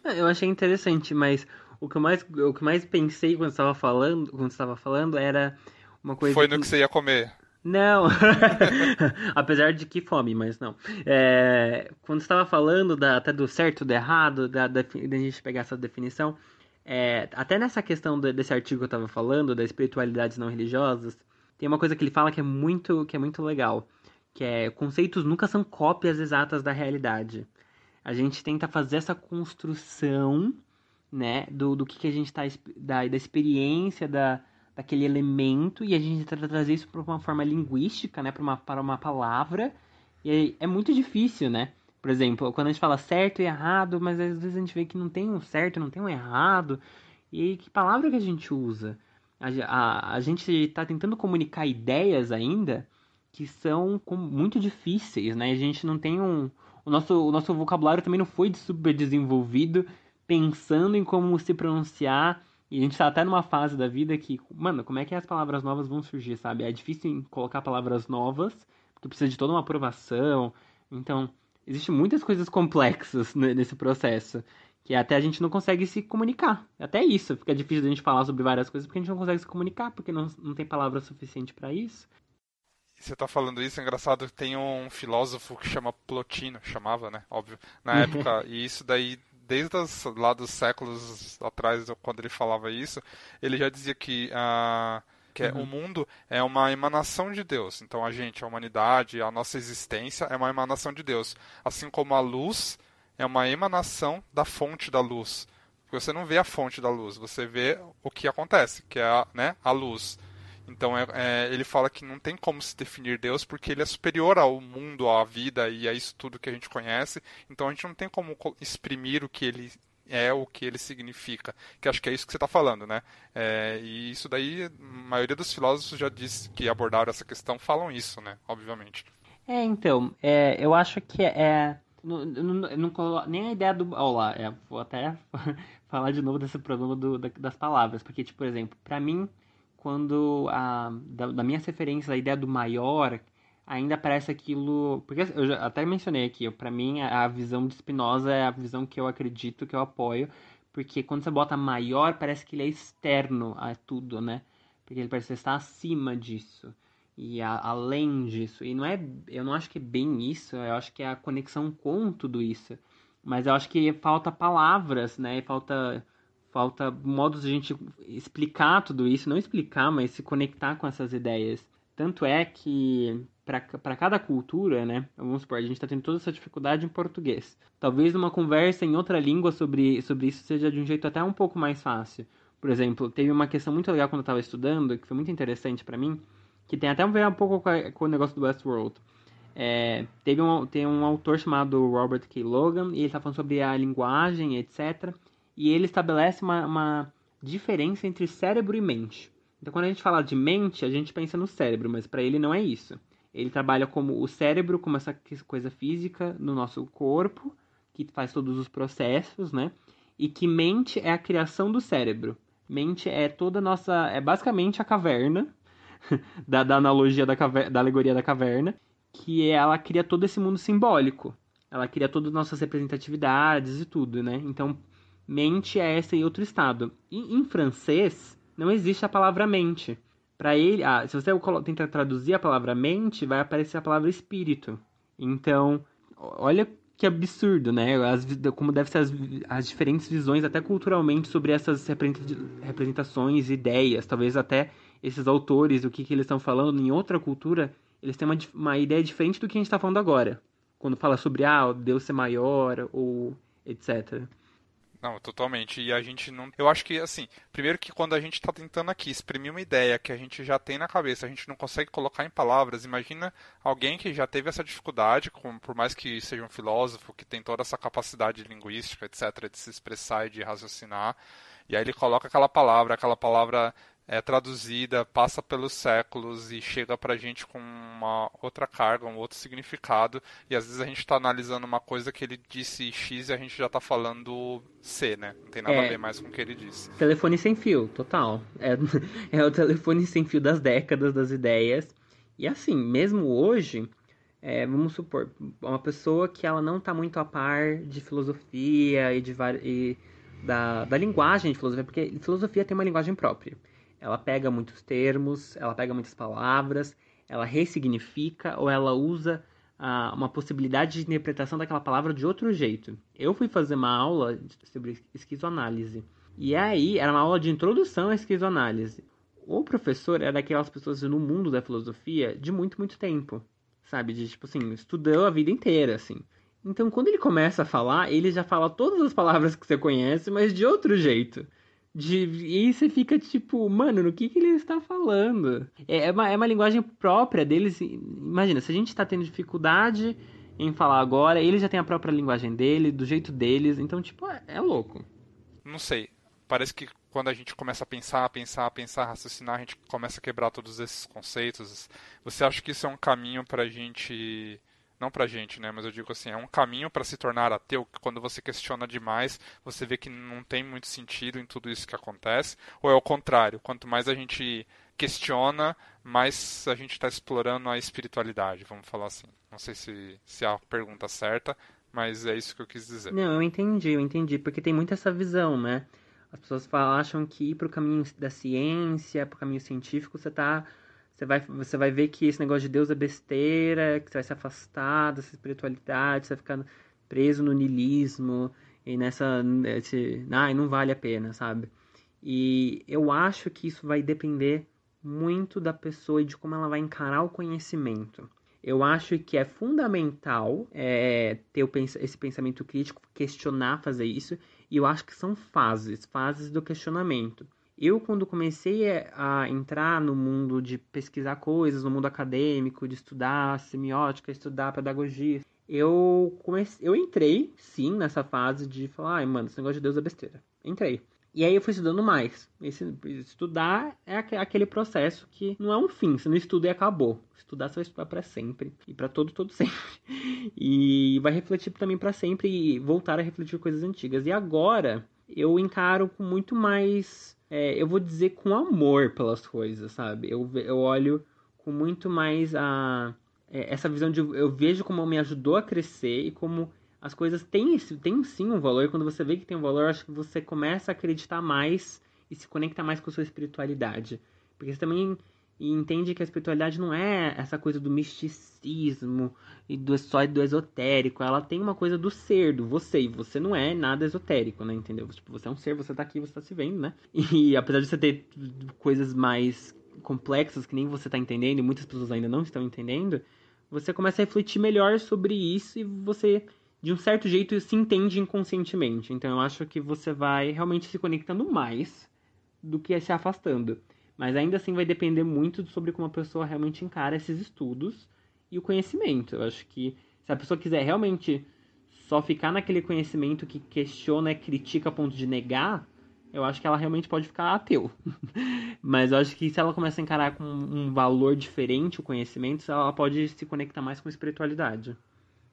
É, eu achei interessante, mas o que eu mais, o que mais pensei quando estava falando, quando estava falando era uma coisa. Foi no que, que você ia comer. Não, *laughs* *laughs* apesar de que fome, mas não. É, quando estava falando da, até do certo, do errado, da, da, da gente pegar essa definição, é, até nessa questão desse artigo que eu estava falando, das espiritualidades não religiosas, tem uma coisa que ele fala que é muito, que é muito legal, que é conceitos nunca são cópias exatas da realidade a gente tenta fazer essa construção, né, do, do que, que a gente está da, da experiência da, daquele elemento e a gente tenta trazer isso para uma forma linguística, né, para uma, para uma palavra. E é, é muito difícil, né? Por exemplo, quando a gente fala certo e errado, mas às vezes a gente vê que não tem um certo, não tem um errado. E que palavra que a gente usa? A, a, a gente está tentando comunicar ideias ainda que são muito difíceis, né? A gente não tem um, o nosso, o nosso vocabulário também não foi super desenvolvido, pensando em como se pronunciar. E a gente tá até numa fase da vida que, mano, como é que as palavras novas vão surgir, sabe? É difícil colocar palavras novas, porque precisa de toda uma aprovação. Então, existem muitas coisas complexas nesse processo, que até a gente não consegue se comunicar. Até isso, fica difícil a gente falar sobre várias coisas, porque a gente não consegue se comunicar, porque não, não tem palavra suficiente para isso você está falando isso, é engraçado, tem um filósofo que chama Plotino, chamava, né, óbvio, na época, e isso daí, desde os, lá dos séculos atrás, quando ele falava isso, ele já dizia que, uh, que uhum. o mundo é uma emanação de Deus, então a gente, a humanidade, a nossa existência é uma emanação de Deus, assim como a luz é uma emanação da fonte da luz, você não vê a fonte da luz, você vê o que acontece, que é a, né, a luz. Então é, é, ele fala que não tem como se definir Deus porque ele é superior ao mundo, à vida e a isso tudo que a gente conhece. Então a gente não tem como exprimir o que ele é, o que ele significa. Que acho que é isso que você está falando, né? É, e isso daí, a maioria dos filósofos já disse que abordaram essa questão falam isso, né? Obviamente. É, então, é, eu acho que é. Não, não, não, nem a ideia do. Olha lá, é, vou até *laughs* falar de novo desse problema do, das palavras. Porque, tipo, por exemplo, para mim, quando a, da, da minha referência, a ideia do maior ainda parece aquilo. Porque eu já até mencionei aqui, para mim a, a visão de Spinoza é a visão que eu acredito, que eu apoio. Porque quando você bota maior, parece que ele é externo a tudo, né? Porque ele parece estar acima disso e a, além disso. E não é, eu não acho que é bem isso, eu acho que é a conexão com tudo isso. Mas eu acho que falta palavras, né? Falta falta modos de a gente explicar tudo isso, não explicar, mas se conectar com essas ideias. Tanto é que para cada cultura, né? Vamos supor, a gente está tendo toda essa dificuldade em português. Talvez uma conversa em outra língua sobre, sobre isso seja de um jeito até um pouco mais fácil. Por exemplo, teve uma questão muito legal quando eu estava estudando, que foi muito interessante para mim, que tem até a ver um pouco com, a, com o negócio do Westworld. É, teve um, tem um autor chamado Robert K. Logan, e ele está falando sobre a linguagem, etc. E ele estabelece uma, uma diferença entre cérebro e mente. Então, quando a gente fala de mente, a gente pensa no cérebro, mas para ele não é isso. Ele trabalha como o cérebro, como essa coisa física no nosso corpo, que faz todos os processos, né? E que mente é a criação do cérebro. Mente é toda a nossa. É basicamente a caverna *laughs* da, da analogia da, caverna, da alegoria da caverna, que ela cria todo esse mundo simbólico. Ela cria todas as nossas representatividades e tudo, né? Então, mente é esse em outro estado. E em francês, não existe a palavra mente. Para ele, ah, se você tentar traduzir a palavra mente, vai aparecer a palavra espírito. Então, olha que absurdo, né? As, como devem ser as, as diferentes visões, até culturalmente, sobre essas representações, ideias, talvez até esses autores, o que, que eles estão falando em outra cultura, eles têm uma, uma ideia diferente do que a gente está falando agora. Quando fala sobre, ah, Deus ser maior, ou etc. Não, totalmente. E a gente não. Eu acho que, assim, primeiro que quando a gente está tentando aqui exprimir uma ideia que a gente já tem na cabeça, a gente não consegue colocar em palavras. Imagina alguém que já teve essa dificuldade, com, por mais que seja um filósofo, que tem toda essa capacidade linguística, etc., de se expressar e de raciocinar. E aí ele coloca aquela palavra, aquela palavra é traduzida, passa pelos séculos e chega pra gente com uma outra carga, um outro significado. E às vezes a gente está analisando uma coisa que ele disse X e a gente já está falando C, né? Não tem nada é, a ver mais com o que ele disse. Telefone sem fio, total. É, *laughs* é o telefone sem fio das décadas, das ideias. E assim, mesmo hoje, é, vamos supor, uma pessoa que ela não está muito a par de filosofia e, de, e da, da linguagem de filosofia, porque filosofia tem uma linguagem própria. Ela pega muitos termos, ela pega muitas palavras, ela ressignifica ou ela usa ah, uma possibilidade de interpretação daquela palavra de outro jeito. Eu fui fazer uma aula sobre esquizoanálise. E aí, era uma aula de introdução à esquizoanálise. O professor era daquelas pessoas no mundo da filosofia de muito, muito tempo. Sabe? De, tipo assim, estudou a vida inteira, assim. Então, quando ele começa a falar, ele já fala todas as palavras que você conhece, mas de outro jeito. De, e você fica tipo, mano, no que, que ele está falando? É, é, uma, é uma linguagem própria deles. Imagina, se a gente está tendo dificuldade em falar agora, ele já tem a própria linguagem dele, do jeito deles, então, tipo, é, é louco. Não sei. Parece que quando a gente começa a pensar, pensar, pensar, raciocinar, a gente começa a quebrar todos esses conceitos. Você acha que isso é um caminho para a gente não pra gente, né? Mas eu digo assim, é um caminho para se tornar ateu, que quando você questiona demais, você vê que não tem muito sentido em tudo isso que acontece, ou é o contrário, quanto mais a gente questiona, mais a gente está explorando a espiritualidade, vamos falar assim. Não sei se, se é a pergunta certa, mas é isso que eu quis dizer. Não, eu entendi, eu entendi, porque tem muito essa visão, né? As pessoas falam, acham que ir para o caminho da ciência, para o caminho científico, você está você vai, você vai ver que esse negócio de Deus é besteira, que você vai se afastar dessa espiritualidade, você vai ficar preso no niilismo e nessa. Esse, não vale a pena, sabe? E eu acho que isso vai depender muito da pessoa e de como ela vai encarar o conhecimento. Eu acho que é fundamental é, ter esse pensamento crítico, questionar, fazer isso. E eu acho que são fases, fases do questionamento. Eu, quando comecei a entrar no mundo de pesquisar coisas, no mundo acadêmico, de estudar semiótica, estudar pedagogia, eu comecei, eu entrei, sim, nessa fase de falar, ai, mano, esse negócio de Deus é besteira. Entrei. E aí eu fui estudando mais. Esse, estudar é aquele processo que não é um fim, você não estuda e acabou. Estudar você vai estudar para sempre. E para todo, todo *laughs* sempre. E vai refletir também para sempre e voltar a refletir coisas antigas. E agora eu encaro com muito mais. É, eu vou dizer com amor pelas coisas, sabe? Eu, eu olho com muito mais a. É, essa visão de. Eu vejo como me ajudou a crescer e como as coisas têm, têm sim um valor. E quando você vê que tem um valor, acho que você começa a acreditar mais e se conecta mais com a sua espiritualidade. Porque você também entende que a espiritualidade não é essa coisa do misticismo e do só do esotérico. Ela tem uma coisa do ser, do você. E você não é nada esotérico, né? Entendeu? Tipo, você é um ser, você tá aqui, você tá se vendo, né? *laughs* E apesar de você ter coisas mais complexas que nem você tá entendendo e muitas pessoas ainda não estão entendendo, você começa a refletir melhor sobre isso e você de um certo jeito se entende inconscientemente. Então eu acho que você vai realmente se conectando mais do que se afastando. Mas ainda assim vai depender muito sobre como a pessoa realmente encara esses estudos e o conhecimento. Eu acho que se a pessoa quiser realmente só ficar naquele conhecimento que questiona critica a ponto de negar, eu acho que ela realmente pode ficar ateu. *laughs* Mas eu acho que se ela começa a encarar com um valor diferente o conhecimento, ela pode se conectar mais com a espiritualidade.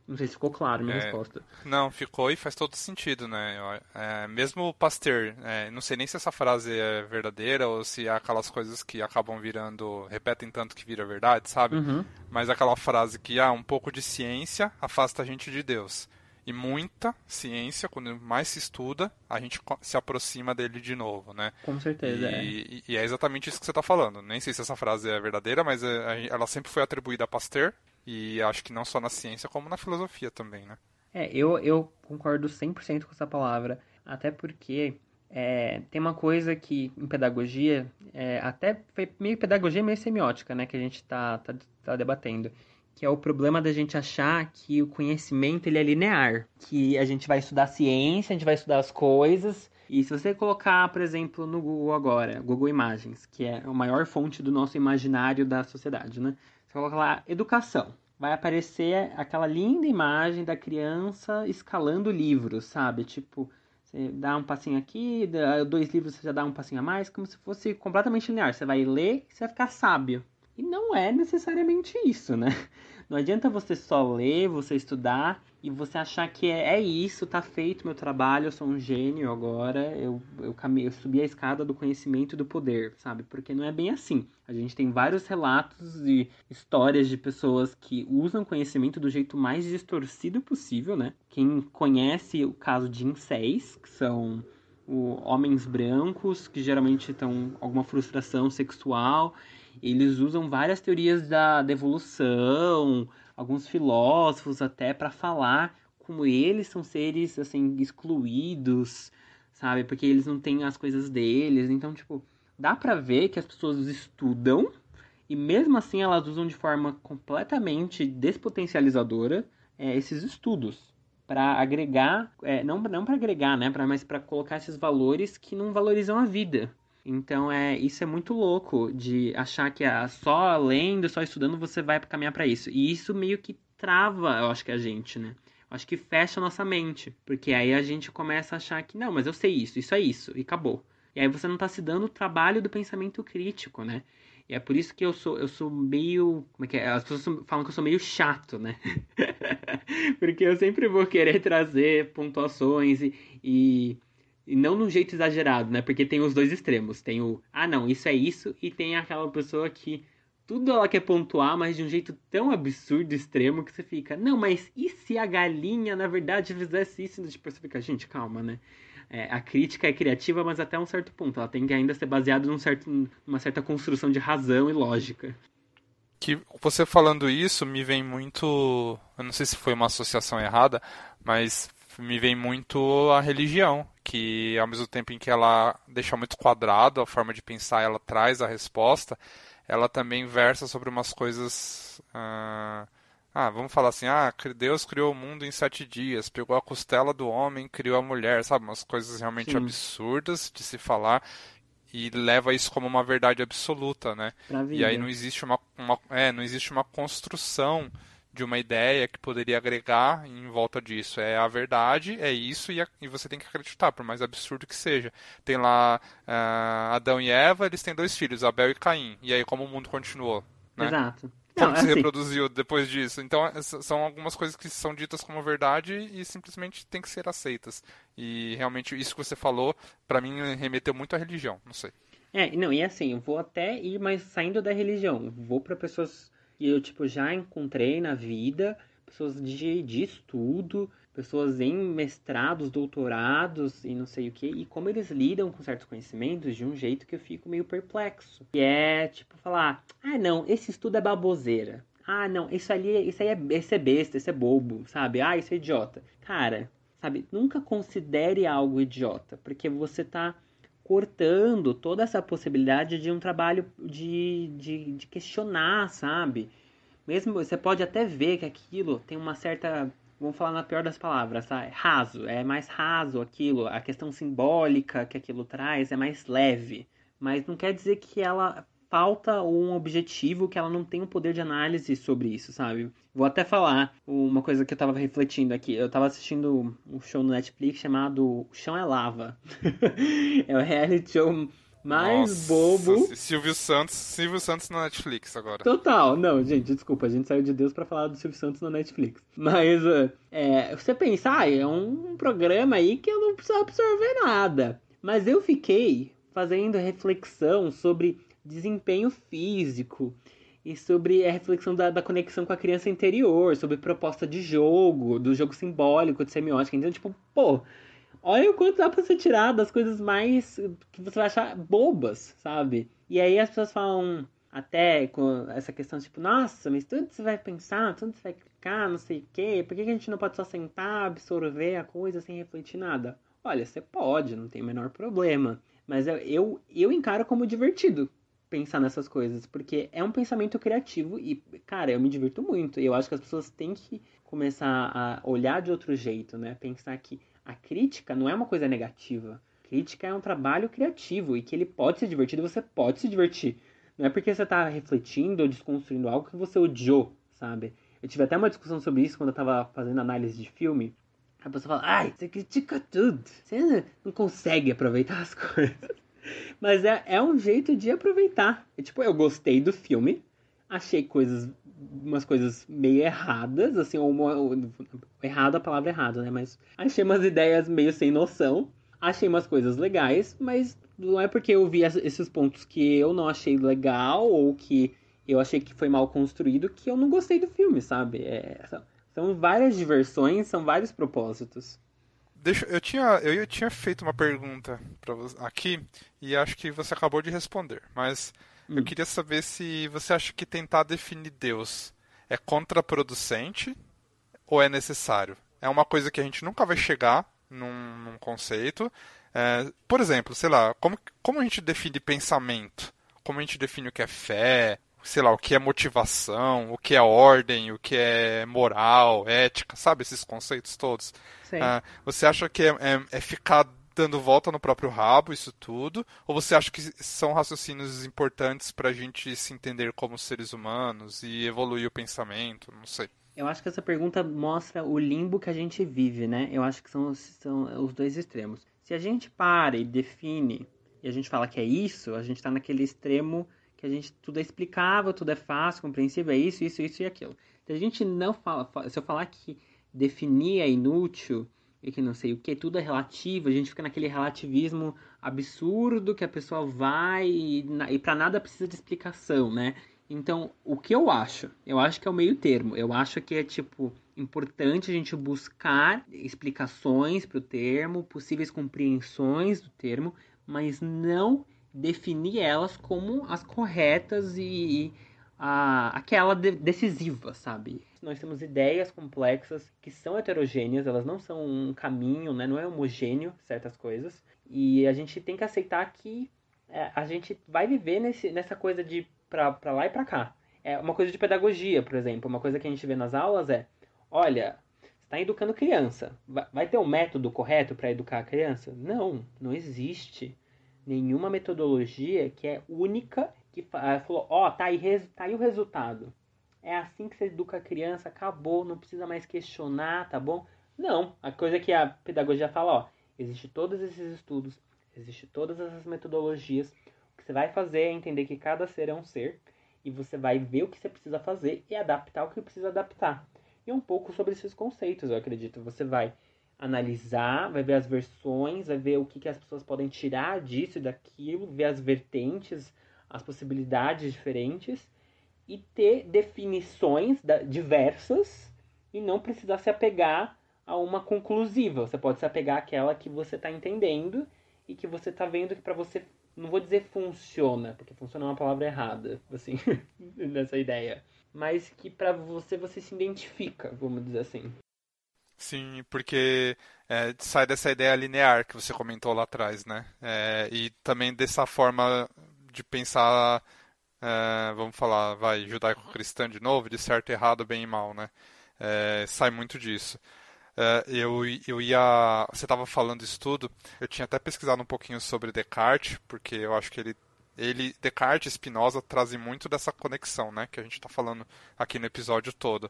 Não sei se ficou claro a minha é, resposta. Não, ficou e faz todo sentido, né? É, mesmo o Pasteur, é, não sei nem se essa frase é verdadeira ou se é aquelas coisas que acabam virando, repetem tanto que vira verdade, sabe? Uhum. Mas aquela frase que, ah, um pouco de ciência afasta a gente de Deus. E muita ciência, quando mais se estuda, a gente se aproxima dele de novo, né? Com certeza, e, é. E é exatamente isso que você está falando. Nem sei se essa frase é verdadeira, mas é, ela sempre foi atribuída a Pasteur, e acho que não só na ciência, como na filosofia também, né? É, eu, eu concordo 100% com essa palavra. Até porque é, tem uma coisa que em pedagogia, é, até meio pedagogia, meio semiótica, né? Que a gente está tá, tá debatendo. Que é o problema da gente achar que o conhecimento ele é linear. Que a gente vai estudar ciência, a gente vai estudar as coisas. E se você colocar, por exemplo, no Google agora, Google Imagens, que é a maior fonte do nosso imaginário da sociedade, né? Você coloca lá educação. Vai aparecer aquela linda imagem da criança escalando livros, sabe? Tipo, você dá um passinho aqui, dois livros você já dá um passinho a mais, como se fosse completamente linear. Você vai ler e você vai ficar sábio. E não é necessariamente isso, né? Não adianta você só ler, você estudar e você achar que é, é isso, tá feito meu trabalho, eu sou um gênio agora, eu, eu, eu subi a escada do conhecimento e do poder, sabe? Porque não é bem assim. A gente tem vários relatos e histórias de pessoas que usam conhecimento do jeito mais distorcido possível, né? Quem conhece o caso de incéis, que são o, homens brancos que geralmente estão alguma frustração sexual eles usam várias teorias da, da evolução, alguns filósofos até para falar como eles são seres assim excluídos, sabe? Porque eles não têm as coisas deles. Então, tipo, dá para ver que as pessoas estudam e mesmo assim elas usam de forma completamente despotencializadora é, esses estudos para agregar, é, não, não para agregar, né, pra, mas para colocar esses valores que não valorizam a vida. Então é isso é muito louco de achar que é só lendo, só estudando você vai caminhar para isso. E isso meio que trava, eu acho que a gente, né? Eu acho que fecha a nossa mente, porque aí a gente começa a achar que não, mas eu sei isso, isso é isso e acabou. E aí você não está se dando o trabalho do pensamento crítico, né? E é por isso que eu sou, eu sou meio. Como é que é? As pessoas falam que eu sou meio chato, né? *laughs* porque eu sempre vou querer trazer pontuações e, e e não num jeito exagerado, né? Porque tem os dois extremos. Tem o, ah, não, isso é isso, e tem aquela pessoa que tudo ela quer pontuar, mas de um jeito tão absurdo, extremo, que você fica, não, mas e se a galinha, na verdade, fizesse isso? Tipo, você fica, gente, calma, né? É, a crítica é criativa, mas até um certo ponto. Ela tem que ainda ser baseada num certo, numa certa construção de razão e lógica. Que você falando isso me vem muito. Eu não sei se foi uma associação errada, mas me vem muito a religião, que ao mesmo tempo em que ela deixa muito quadrado a forma de pensar, ela traz a resposta, ela também versa sobre umas coisas uh, Ah, vamos falar assim, ah, Deus criou o mundo em sete dias, pegou a costela do homem, criou a mulher, sabe? Umas coisas realmente Sim. absurdas de se falar e leva isso como uma verdade absoluta, né? E aí não existe uma, uma, é, não existe uma construção de uma ideia que poderia agregar em volta disso. É a verdade, é isso, e, a, e você tem que acreditar, por mais absurdo que seja. Tem lá uh, Adão e Eva, eles têm dois filhos, Abel e Caim. E aí como o mundo continuou? Né? Exato. Como Não, se assim... reproduziu depois disso. Então, é, são algumas coisas que são ditas como verdade e simplesmente tem que ser aceitas. E realmente, isso que você falou, para mim, remeteu muito à religião. Não sei. É, não, e assim, eu vou até ir mais saindo da religião. Vou para pessoas que eu, tipo, já encontrei na vida, pessoas de, de estudo, pessoas em mestrados, doutorados e não sei o que, e como eles lidam com certos conhecimentos de um jeito que eu fico meio perplexo. Que é, tipo, falar, ah, não, esse estudo é baboseira. Ah, não, isso ali, isso aí é, isso é besta, isso é bobo, sabe? Ah, isso é idiota. Cara, sabe, nunca considere algo idiota, porque você tá cortando toda essa possibilidade de um trabalho de, de, de questionar, sabe? Mesmo você pode até ver que aquilo tem uma certa vamos falar na pior das palavras, tá? É raso, é mais raso aquilo, a questão simbólica que aquilo traz é mais leve, mas não quer dizer que ela falta um objetivo, que ela não tem um poder de análise sobre isso, sabe? Vou até falar uma coisa que eu tava refletindo aqui. Eu tava assistindo um show no Netflix chamado O Chão é Lava. *laughs* é o reality show mais Nossa, bobo. Silvio Santos, Silvio Santos na Netflix agora. Total, não, gente, desculpa, a gente saiu de Deus para falar do Silvio Santos na Netflix. Mas é, você pensar, ah, é um programa aí que eu não preciso absorver nada. Mas eu fiquei fazendo reflexão sobre desempenho físico e sobre a reflexão da, da, conexão com a criança interior, sobre proposta de jogo, do jogo simbólico, de semiótica. Então, tipo, pô, olha o quanto dá pra você tirar das coisas mais que você vai achar bobas, sabe? E aí as pessoas falam até com essa questão, tipo, nossa, mas tudo você vai pensar, tudo você vai clicar, não sei o quê, por que a gente não pode só sentar, absorver a coisa sem refletir nada? Olha, você pode, não tem o menor problema. Mas eu, eu, eu encaro como divertido pensar nessas coisas, porque é um pensamento criativo e, cara, eu me divirto muito. E eu acho que as pessoas têm que começar a olhar de outro jeito, né? Pensar que a crítica não é uma coisa negativa. Crítica é um trabalho criativo e que ele pode ser divertido, você pode se divertir. Não é porque você está refletindo ou desconstruindo algo que você odiou, sabe? Eu tive até uma discussão sobre isso quando eu estava fazendo análise de filme. A pessoa fala, ai, você critica tudo. Você não consegue aproveitar as *laughs* coisas. Mas é, é um jeito de aproveitar. É, tipo, eu gostei do filme, achei coisas, umas coisas meio erradas, assim, ou uma, ou, a palavra errada, né? Mas achei umas ideias meio sem noção. Achei umas coisas legais, mas não é porque eu vi esses pontos que eu não achei legal ou que eu achei que foi mal construído que eu não gostei do filme, sabe? É, são várias diversões, são vários propósitos. Deixa, eu tinha eu, tinha feito uma pergunta para aqui e acho que você acabou de responder, mas hum. eu queria saber se você acha que tentar definir Deus é contraproducente ou é necessário? É uma coisa que a gente nunca vai chegar num, num conceito. É, por exemplo, sei lá, como, como a gente define pensamento? Como a gente define o que é fé? Sei lá, o que é motivação, o que é ordem, o que é moral, ética, sabe? Esses conceitos todos. Ah, você acha que é, é, é, ficar dando volta no próprio rabo, isso tudo? Ou você acha que são raciocínios importantes para a gente se entender como seres humanos e evoluir o pensamento? Não sei. Eu acho que essa pergunta mostra o limbo que a gente vive, né? Eu acho que são, são os dois extremos. Se a gente para e define e a gente fala que é isso, a gente está naquele extremo que a gente tudo é explicável, tudo é fácil, compreensível, é isso, isso, isso e aquilo. Se a gente não fala, se eu falar que definir é inútil e que não sei o que, tudo é relativo, a gente fica naquele relativismo absurdo que a pessoa vai e, e para nada precisa de explicação, né? Então, o que eu acho? Eu acho que é o meio termo. Eu acho que é tipo importante a gente buscar explicações para o termo, possíveis compreensões do termo, mas não definir elas como as corretas e, e a, aquela de, decisiva, sabe? Nós temos ideias complexas que são heterogêneas, elas não são um caminho, né? não é homogêneo certas coisas, e a gente tem que aceitar que é, a gente vai viver nesse, nessa coisa de pra, pra lá e pra cá. é uma coisa de pedagogia, por exemplo. Uma coisa que a gente vê nas aulas é, olha, está educando criança. Vai ter um método correto para educar a criança? Não, não existe nenhuma metodologia que é única que falou, ó, oh, tá tá aí o resultado. É assim que você educa a criança, acabou, não precisa mais questionar, tá bom? Não, a coisa que a pedagogia fala, ó, existe todos esses estudos, existe todas essas metodologias. O que você vai fazer é entender que cada ser é um ser e você vai ver o que você precisa fazer e adaptar o que precisa adaptar. E um pouco sobre esses conceitos, eu acredito. Você vai analisar, vai ver as versões, vai ver o que, que as pessoas podem tirar disso e daquilo, ver as vertentes, as possibilidades diferentes e ter definições diversas e não precisar se apegar a uma conclusiva. Você pode se apegar àquela que você está entendendo e que você está vendo que para você, não vou dizer funciona, porque funciona é uma palavra errada, assim, *laughs* nessa ideia, mas que para você você se identifica, vamos dizer assim. Sim, porque é, sai dessa ideia linear que você comentou lá atrás, né? É, e também dessa forma de pensar, é, vamos falar, vai, judaico-cristã de novo, de certo, errado, bem e mal, né? É, sai muito disso. É, eu, eu ia. Você estava falando isso tudo, eu tinha até pesquisado um pouquinho sobre Descartes, porque eu acho que ele ele, Descartes e Spinoza trazem muito dessa conexão, né, que a gente está falando aqui no episódio todo.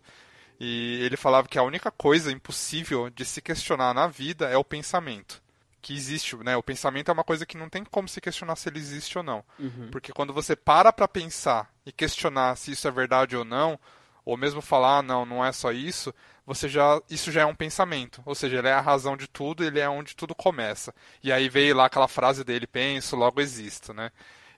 E ele falava que a única coisa impossível de se questionar na vida é o pensamento. Que existe, né? O pensamento é uma coisa que não tem como se questionar se ele existe ou não. Uhum. Porque quando você para para pensar e questionar se isso é verdade ou não, ou mesmo falar, ah, não, não é só isso, você já isso já é um pensamento. Ou seja, ele é a razão de tudo, ele é onde tudo começa. E aí veio lá aquela frase dele, penso, logo existo, né?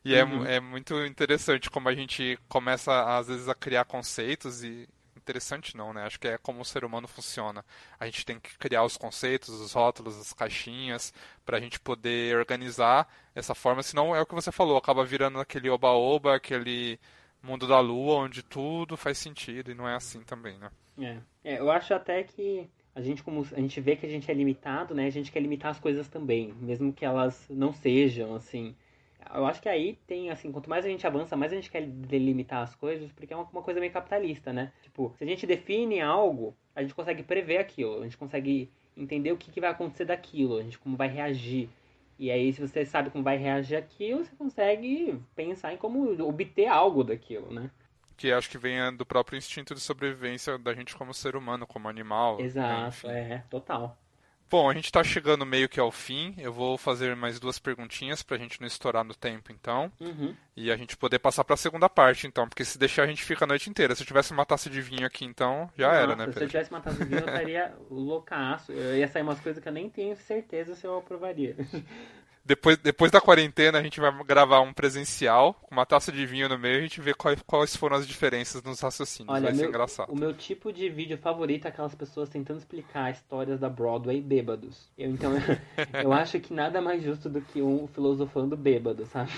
E é uhum. é, é muito interessante como a gente começa, às vezes, a criar conceitos e, interessante não, né? Acho que é como o ser humano funciona. A gente tem que criar os conceitos, os rótulos, as caixinhas, para a gente poder organizar essa forma, senão é o que você falou, acaba virando aquele oba-oba, aquele mundo da lua, onde tudo faz sentido, e não é assim também, né? É, é eu acho até que a gente como a gente vê que a gente é limitado, né? A gente quer limitar as coisas também, mesmo que elas não sejam assim eu acho que aí tem, assim, quanto mais a gente avança, mais a gente quer delimitar as coisas, porque é uma, uma coisa meio capitalista, né? Tipo, se a gente define algo, a gente consegue prever aquilo, a gente consegue entender o que, que vai acontecer daquilo, a gente como vai reagir. E aí, se você sabe como vai reagir aquilo, você consegue pensar em como obter algo daquilo, né? Que acho que vem do próprio instinto de sobrevivência da gente como ser humano, como animal. Né? Exato, é, total. Bom, a gente está chegando meio que ao fim. Eu vou fazer mais duas perguntinhas para a gente não estourar no tempo, então. Uhum. E a gente poder passar para a segunda parte, então. Porque se deixar, a gente fica a noite inteira. Se eu tivesse uma taça de vinho aqui, então, já Nossa, era, né, Pedro? Se eu tivesse uma taça de vinho, eu estaria *laughs* loucaço. Eu ia sair umas coisas que eu nem tenho certeza se eu aprovaria. Depois, depois da quarentena, a gente vai gravar um presencial, com uma taça de vinho no meio, e a gente vê quais, quais foram as diferenças nos raciocínios. Olha, vai meu, ser engraçado. O meu tipo de vídeo favorito é aquelas pessoas tentando explicar histórias da Broadway bêbados. Eu, então, *laughs* eu acho que nada mais justo do que um filosofando bêbado, sabe?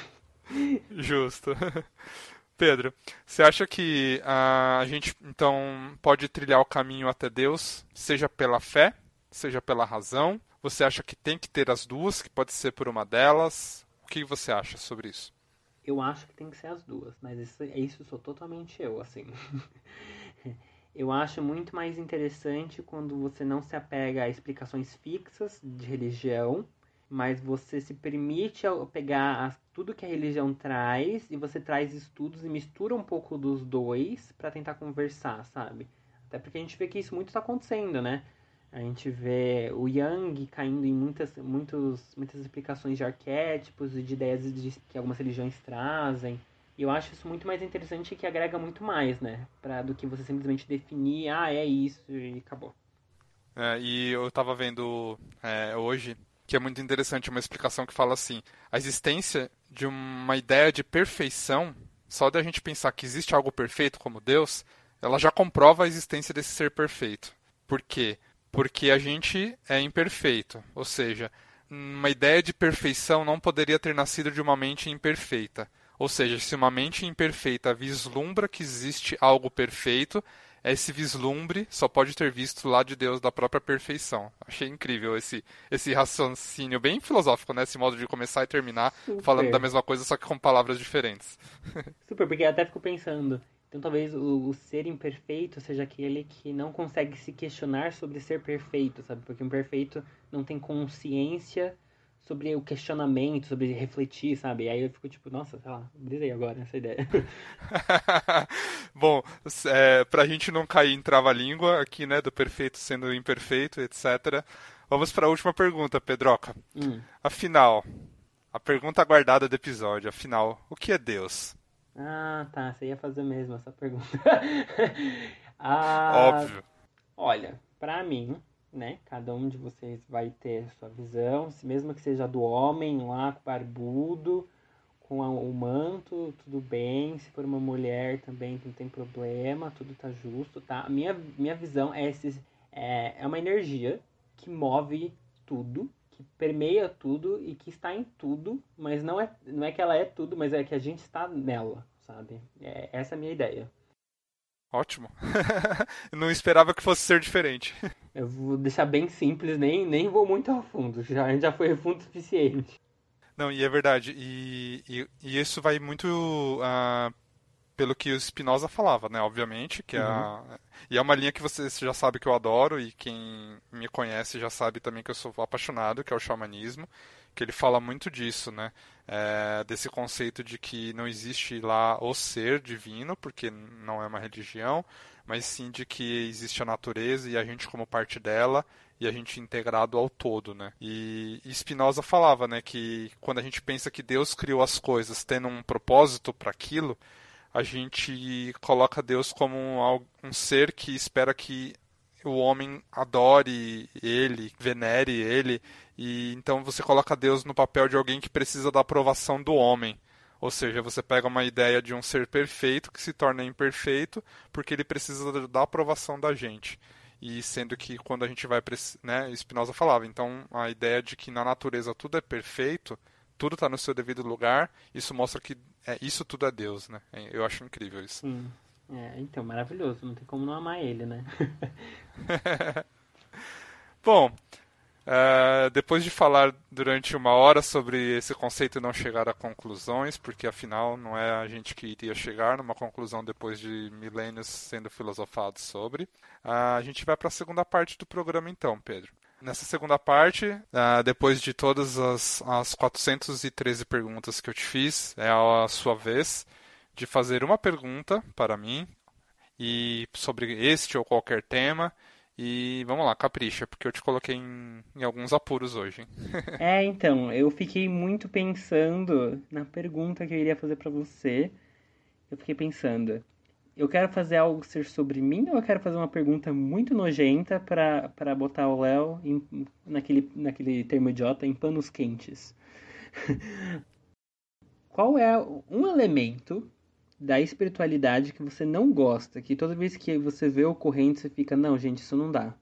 Justo. *laughs* Pedro, você acha que a gente então pode trilhar o caminho até Deus, seja pela fé, seja pela razão, você acha que tem que ter as duas, que pode ser por uma delas? O que você acha sobre isso? Eu acho que tem que ser as duas, mas isso, isso sou totalmente eu, assim. *laughs* eu acho muito mais interessante quando você não se apega a explicações fixas de religião, mas você se permite pegar tudo que a religião traz e você traz estudos e mistura um pouco dos dois para tentar conversar, sabe? Até porque a gente vê que isso muito está acontecendo, né? A gente vê o Yang caindo em muitas, muitos, muitas explicações de arquétipos e de ideias de, que algumas religiões trazem. E eu acho isso muito mais interessante e que agrega muito mais, né? Pra, do que você simplesmente definir, ah, é isso e acabou. É, e eu estava vendo é, hoje que é muito interessante uma explicação que fala assim: a existência de uma ideia de perfeição, só da gente pensar que existe algo perfeito como Deus, ela já comprova a existência desse ser perfeito. Por quê? porque a gente é imperfeito, ou seja, uma ideia de perfeição não poderia ter nascido de uma mente imperfeita. Ou seja, se uma mente imperfeita vislumbra que existe algo perfeito, esse vislumbre só pode ter visto lá de Deus da própria perfeição. Achei incrível esse, esse raciocínio bem filosófico, né? Esse modo de começar e terminar Super. falando da mesma coisa, só que com palavras diferentes. *laughs* Super, porque eu até fico pensando, Então talvez o, o, ser imperfeito seja aquele que não consegue se questionar sobre ser perfeito, sabe? Porque o imperfeito não tem consciência sobre o questionamento, sobre refletir, sabe? E aí eu fico tipo, nossa, sei lá, brisei agora essa ideia. *laughs* Bom, é, pra gente não cair em trava-língua aqui, né, do perfeito sendo imperfeito, etc. Vamos para a última pergunta, Pedroca. Hum. Afinal, a pergunta aguardada do episódio, afinal, o que é Deus? Ah, tá, você ia fazer mesmo essa pergunta. *laughs* ah, Óbvio. Olha, para mim, né? Cada um de vocês vai ter sua visão, mesmo que seja do homem lá, barbudo, com o manto, tudo bem. Se for uma mulher também não tem problema, tudo tá justo, tá? A minha, minha visão é, esse, é, é uma energia que move tudo, que permeia tudo e que está em tudo, mas não é, não é que ela é tudo, mas é que a gente está nela, sabe? É, essa é a minha ideia. Ótimo. *laughs* não esperava que fosse ser diferente. *laughs* Eu vou deixar bem simples, nem, nem vou muito ao fundo. Já, já foi fundo suficiente. Não, e é verdade. E, e, e isso vai muito uh, pelo que o Spinoza falava, né? Obviamente, que é uhum. a, e é uma linha que você já sabe que eu adoro e quem me conhece já sabe também que eu sou apaixonado, que é o xamanismo, que ele fala muito disso, né? É, desse conceito de que não existe lá o ser divino, porque não é uma religião, mas sim de que existe a natureza e a gente como parte dela e a gente integrado ao todo, né? E, e Spinoza falava, né, que quando a gente pensa que Deus criou as coisas tendo um propósito para aquilo, a gente coloca Deus como um, um ser que espera que o homem adore ele, venere ele e então você coloca Deus no papel de alguém que precisa da aprovação do homem. Ou seja, você pega uma ideia de um ser perfeito que se torna imperfeito porque ele precisa da aprovação da gente. E sendo que quando a gente vai, né, Spinoza falava, então a ideia de que na natureza tudo é perfeito, tudo está no seu devido lugar, isso mostra que é, isso tudo é Deus, né? Eu acho incrível isso. Sim. É, então, maravilhoso. Não tem como não amar ele, né? *laughs* Bom, Uh, depois de falar durante uma hora sobre esse conceito e não chegar a conclusões, porque afinal não é a gente que iria chegar numa conclusão depois de milênios sendo filosofados sobre, uh, a gente vai para a segunda parte do programa então, Pedro. Nessa segunda parte, uh, depois de todas as, as 413 perguntas que eu te fiz, é a sua vez de fazer uma pergunta para mim e sobre este ou qualquer tema e vamos lá, capricha, porque eu te coloquei em, em alguns apuros hoje. *laughs* é, então, eu fiquei muito pensando na pergunta que eu iria fazer para você. Eu fiquei pensando, eu quero fazer algo ser sobre mim ou eu quero fazer uma pergunta muito nojenta para botar o Léo naquele, naquele termo idiota em panos quentes? *laughs* Qual é um elemento da espiritualidade que você não gosta, que toda vez que você vê ocorrendo você fica, não, gente, isso não dá.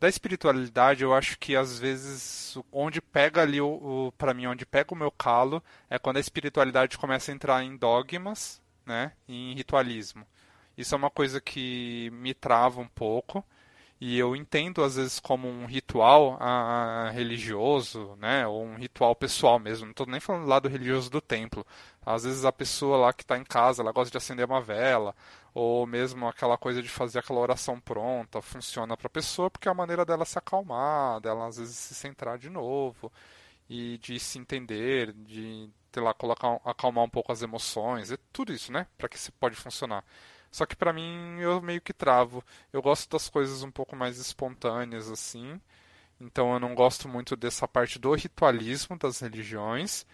Da espiritualidade, eu acho que às vezes onde pega ali o, o para mim, onde pega o meu calo é quando a espiritualidade começa a entrar em dogmas, né, em ritualismo. Isso é uma coisa que me trava um pouco e eu entendo às vezes como um ritual a, a, religioso, né, ou um ritual pessoal mesmo. Não estou nem falando do religioso do templo. Às vezes a pessoa lá que está em casa, ela gosta de acender uma vela, ou mesmo aquela coisa de fazer aquela oração pronta, funciona para a pessoa porque é a maneira dela se acalmar, dela às vezes se centrar de novo e de se entender, de, sei lá, colocar, acalmar um pouco as emoções, é tudo isso, né, para que se pode funcionar. Só que para mim eu meio que travo. Eu gosto das coisas um pouco mais espontâneas assim. Então eu não gosto muito dessa parte do ritualismo das religiões,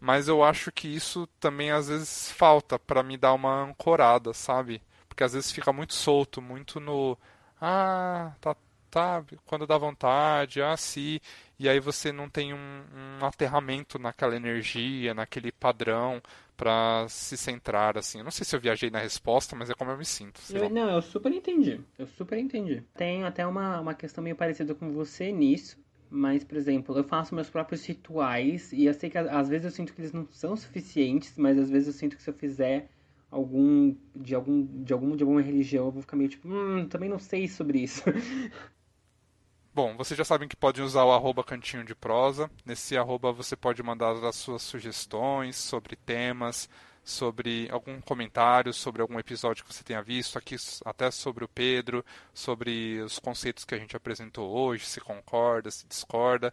mas eu acho que isso também às vezes falta para me dar uma ancorada, sabe? Porque às vezes fica muito solto, muito no ah, tá tá, quando dá vontade, ah, sim, e aí você não tem um, um aterramento naquela energia, naquele padrão para se centrar, assim. Eu não sei se eu viajei na resposta, mas é como eu me sinto. Eu, não, eu super entendi, eu super entendi. Tenho até uma, uma questão meio parecida com você nisso, mas, por exemplo, eu faço meus próprios rituais e eu sei que às vezes eu sinto que eles não são suficientes, mas às vezes eu sinto que se eu fizer algum de algum de algum de alguma religião eu vou ficar meio tipo, hum, também não sei sobre isso. *laughs* Bom, vocês já sabem que podem usar o arroba cantinho de prosa. Nesse arroba você pode mandar as suas sugestões sobre temas, sobre algum comentário, sobre algum episódio que você tenha visto, aqui até sobre o Pedro, sobre os conceitos que a gente apresentou hoje, se concorda, se discorda.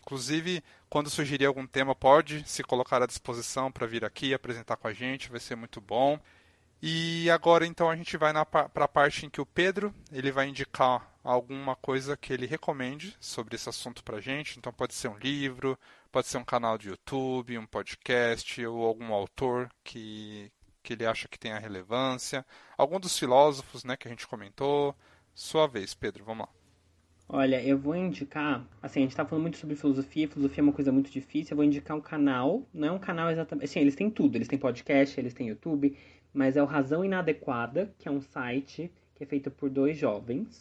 Inclusive, quando sugerir algum tema, pode se colocar à disposição para vir aqui apresentar com a gente, vai ser muito bom. E agora então a gente vai para a parte em que o Pedro ele vai indicar alguma coisa que ele recomende sobre esse assunto para gente. Então pode ser um livro, pode ser um canal de YouTube, um podcast ou algum autor que, que ele acha que tenha relevância. Algum dos filósofos né, que a gente comentou. Sua vez, Pedro, vamos lá. Olha, eu vou indicar, assim, a gente tá falando muito sobre filosofia, filosofia é uma coisa muito difícil, eu vou indicar um canal, não é um canal exatamente, assim, eles têm tudo, eles têm podcast, eles têm YouTube, mas é o Razão Inadequada, que é um site que é feito por dois jovens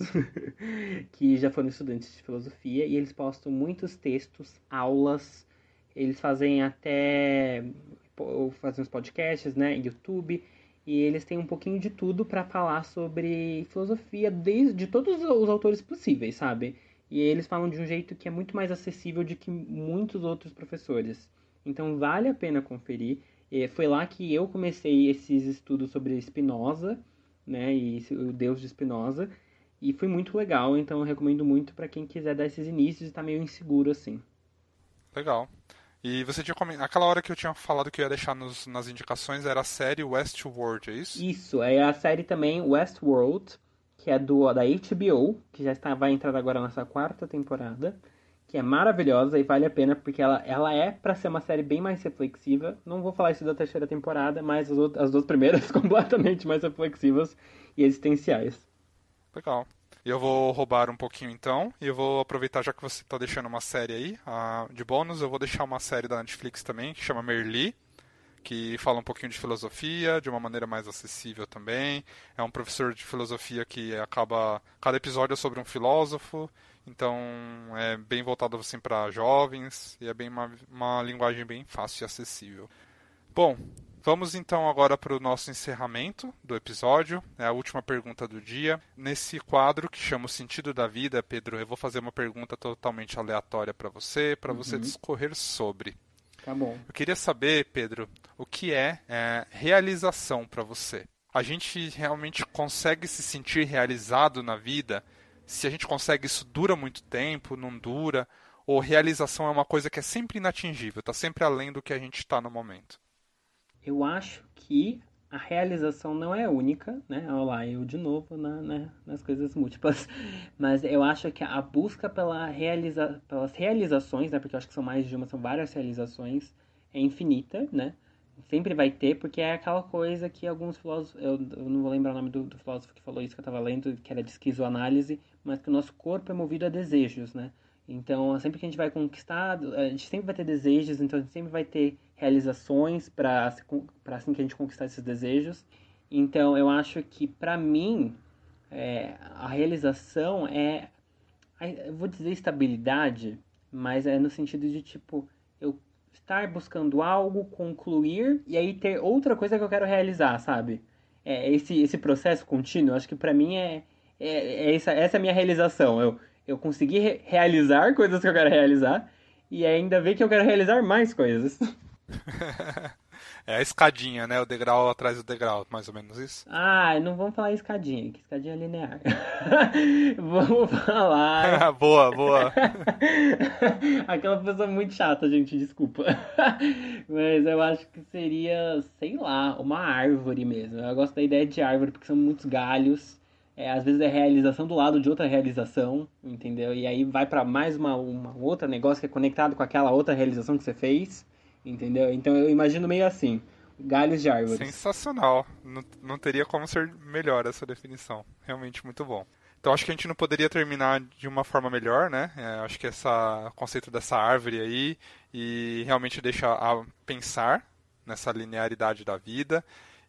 *laughs* que já foram estudantes de filosofia e eles postam muitos textos, aulas, eles fazem até fazem os podcasts, né, YouTube, e eles têm um pouquinho de tudo para falar sobre filosofia desde de todos os autores possíveis, sabe? E eles falam de um jeito que é muito mais acessível do que muitos outros professores. Então vale a pena conferir. E foi lá que eu comecei esses estudos sobre Spinoza, né, e o Deus de Spinoza, e foi muito legal, então eu recomendo muito para quem quiser dar esses inícios e tá meio inseguro assim. Legal. E você tinha comentado, aquela hora que eu tinha falado que eu ia deixar nos, nas indicações era a série Westworld, é isso? Isso, é a série também Westworld, que é do da HBO, que já está vai entrar agora nessa quarta temporada que é maravilhosa e vale a pena porque ela, ela é para ser uma série bem mais reflexiva. Não vou falar isso da terceira temporada, mas as, outras, as duas primeiras *laughs* completamente mais reflexivas e existenciais. Legal. Eu vou roubar um pouquinho então, e eu vou aproveitar já que você está deixando uma série aí, de bônus, eu vou deixar uma série da Netflix também, que chama Merli, que fala um pouquinho de filosofia, de uma maneira mais acessível também. É um professor de filosofia que acaba. Cada episódio é sobre um filósofo, então é bem voltado assim para jovens e é bem uma, uma linguagem bem fácil e acessível. Bom, vamos então agora para o nosso encerramento do episódio. É a última pergunta do dia. Nesse quadro que chama o sentido da vida, Pedro, eu vou fazer uma pergunta totalmente aleatória para você, para uhum. você discorrer sobre. Tá bom. Eu queria saber, Pedro, o que é, é realização para você? A gente realmente consegue se sentir realizado na vida? Se a gente consegue isso dura muito tempo, não dura, ou realização é uma coisa que é sempre inatingível, está sempre além do que a gente está no momento? Eu acho que a realização não é única, né? Olha lá, eu de novo na, na, nas coisas múltiplas. *laughs* Mas eu acho que a busca pela realiza, pelas realizações, né? Porque eu acho que são mais de uma, são várias realizações, é infinita, né? Sempre vai ter, porque é aquela coisa que alguns filósofos. Eu, eu não vou lembrar o nome do, do, filósofo que falou isso que eu estava lendo, que era de esquizoanálise, mas que o nosso corpo é movido a desejos, né? Então, sempre que a gente vai conquistar, a gente sempre vai ter desejos, então a gente sempre vai ter realizações para assim que a gente conquistar esses desejos. Então, eu acho que para mim, é, a realização é, eu vou dizer estabilidade, mas é no sentido de tipo, estar buscando algo, concluir e aí ter outra coisa que eu quero realizar, sabe? É, esse, esse processo contínuo, acho que para mim é, é, é, essa, essa é a minha realização. Eu, eu consegui re realizar coisas que eu quero realizar e ainda ver que eu quero realizar mais coisas. *laughs* É a escadinha, né? O degrau atrás do degrau, mais ou menos isso. Ah, não vamos falar escadinha, que escadinha é linear. *laughs* vamos falar. *laughs* boa, boa. *laughs* Aquela pessoa muito chata, gente, desculpa. Mas eu acho que seria, sei lá, uma árvore mesmo. Eu gosto da ideia de árvore porque são muitos galhos. É, às vezes é realização do lado de outra realização, entendeu? E aí vai para mais uma, uma outra negócio que é conectado com aquela outra realização que você fez. Entendeu? Então eu imagino meio assim, galhos de árvores. Sensacional. Não, não teria como ser melhor essa definição. Realmente muito bom. Então acho que a gente não poderia terminar de uma forma melhor, né? É, acho que esse conceito dessa árvore aí e realmente deixa a pensar nessa linearidade da vida.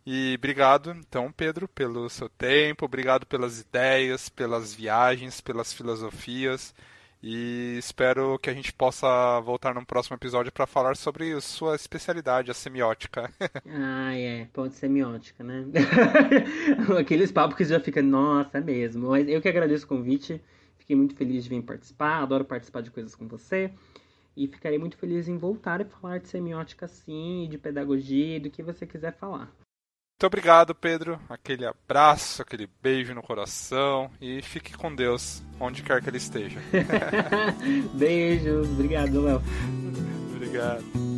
E obrigado, então, Pedro, pelo seu tempo, obrigado pelas ideias, pelas viagens, pelas filosofias. E espero que a gente possa voltar num próximo episódio para falar sobre sua especialidade, a semiótica. *laughs* ah, é, ponto semiótica, né? *laughs* Aqueles papos que já fica, nossa, é mesmo. Mas eu que agradeço o convite, fiquei muito feliz de vir participar, adoro participar de coisas com você. E ficarei muito feliz em voltar e falar de semiótica sim, de pedagogia, do que você quiser falar. Muito obrigado, Pedro. Aquele abraço, aquele beijo no coração e fique com Deus, onde quer que ele esteja. *laughs* Beijos, obrigado, Léo. obrigado.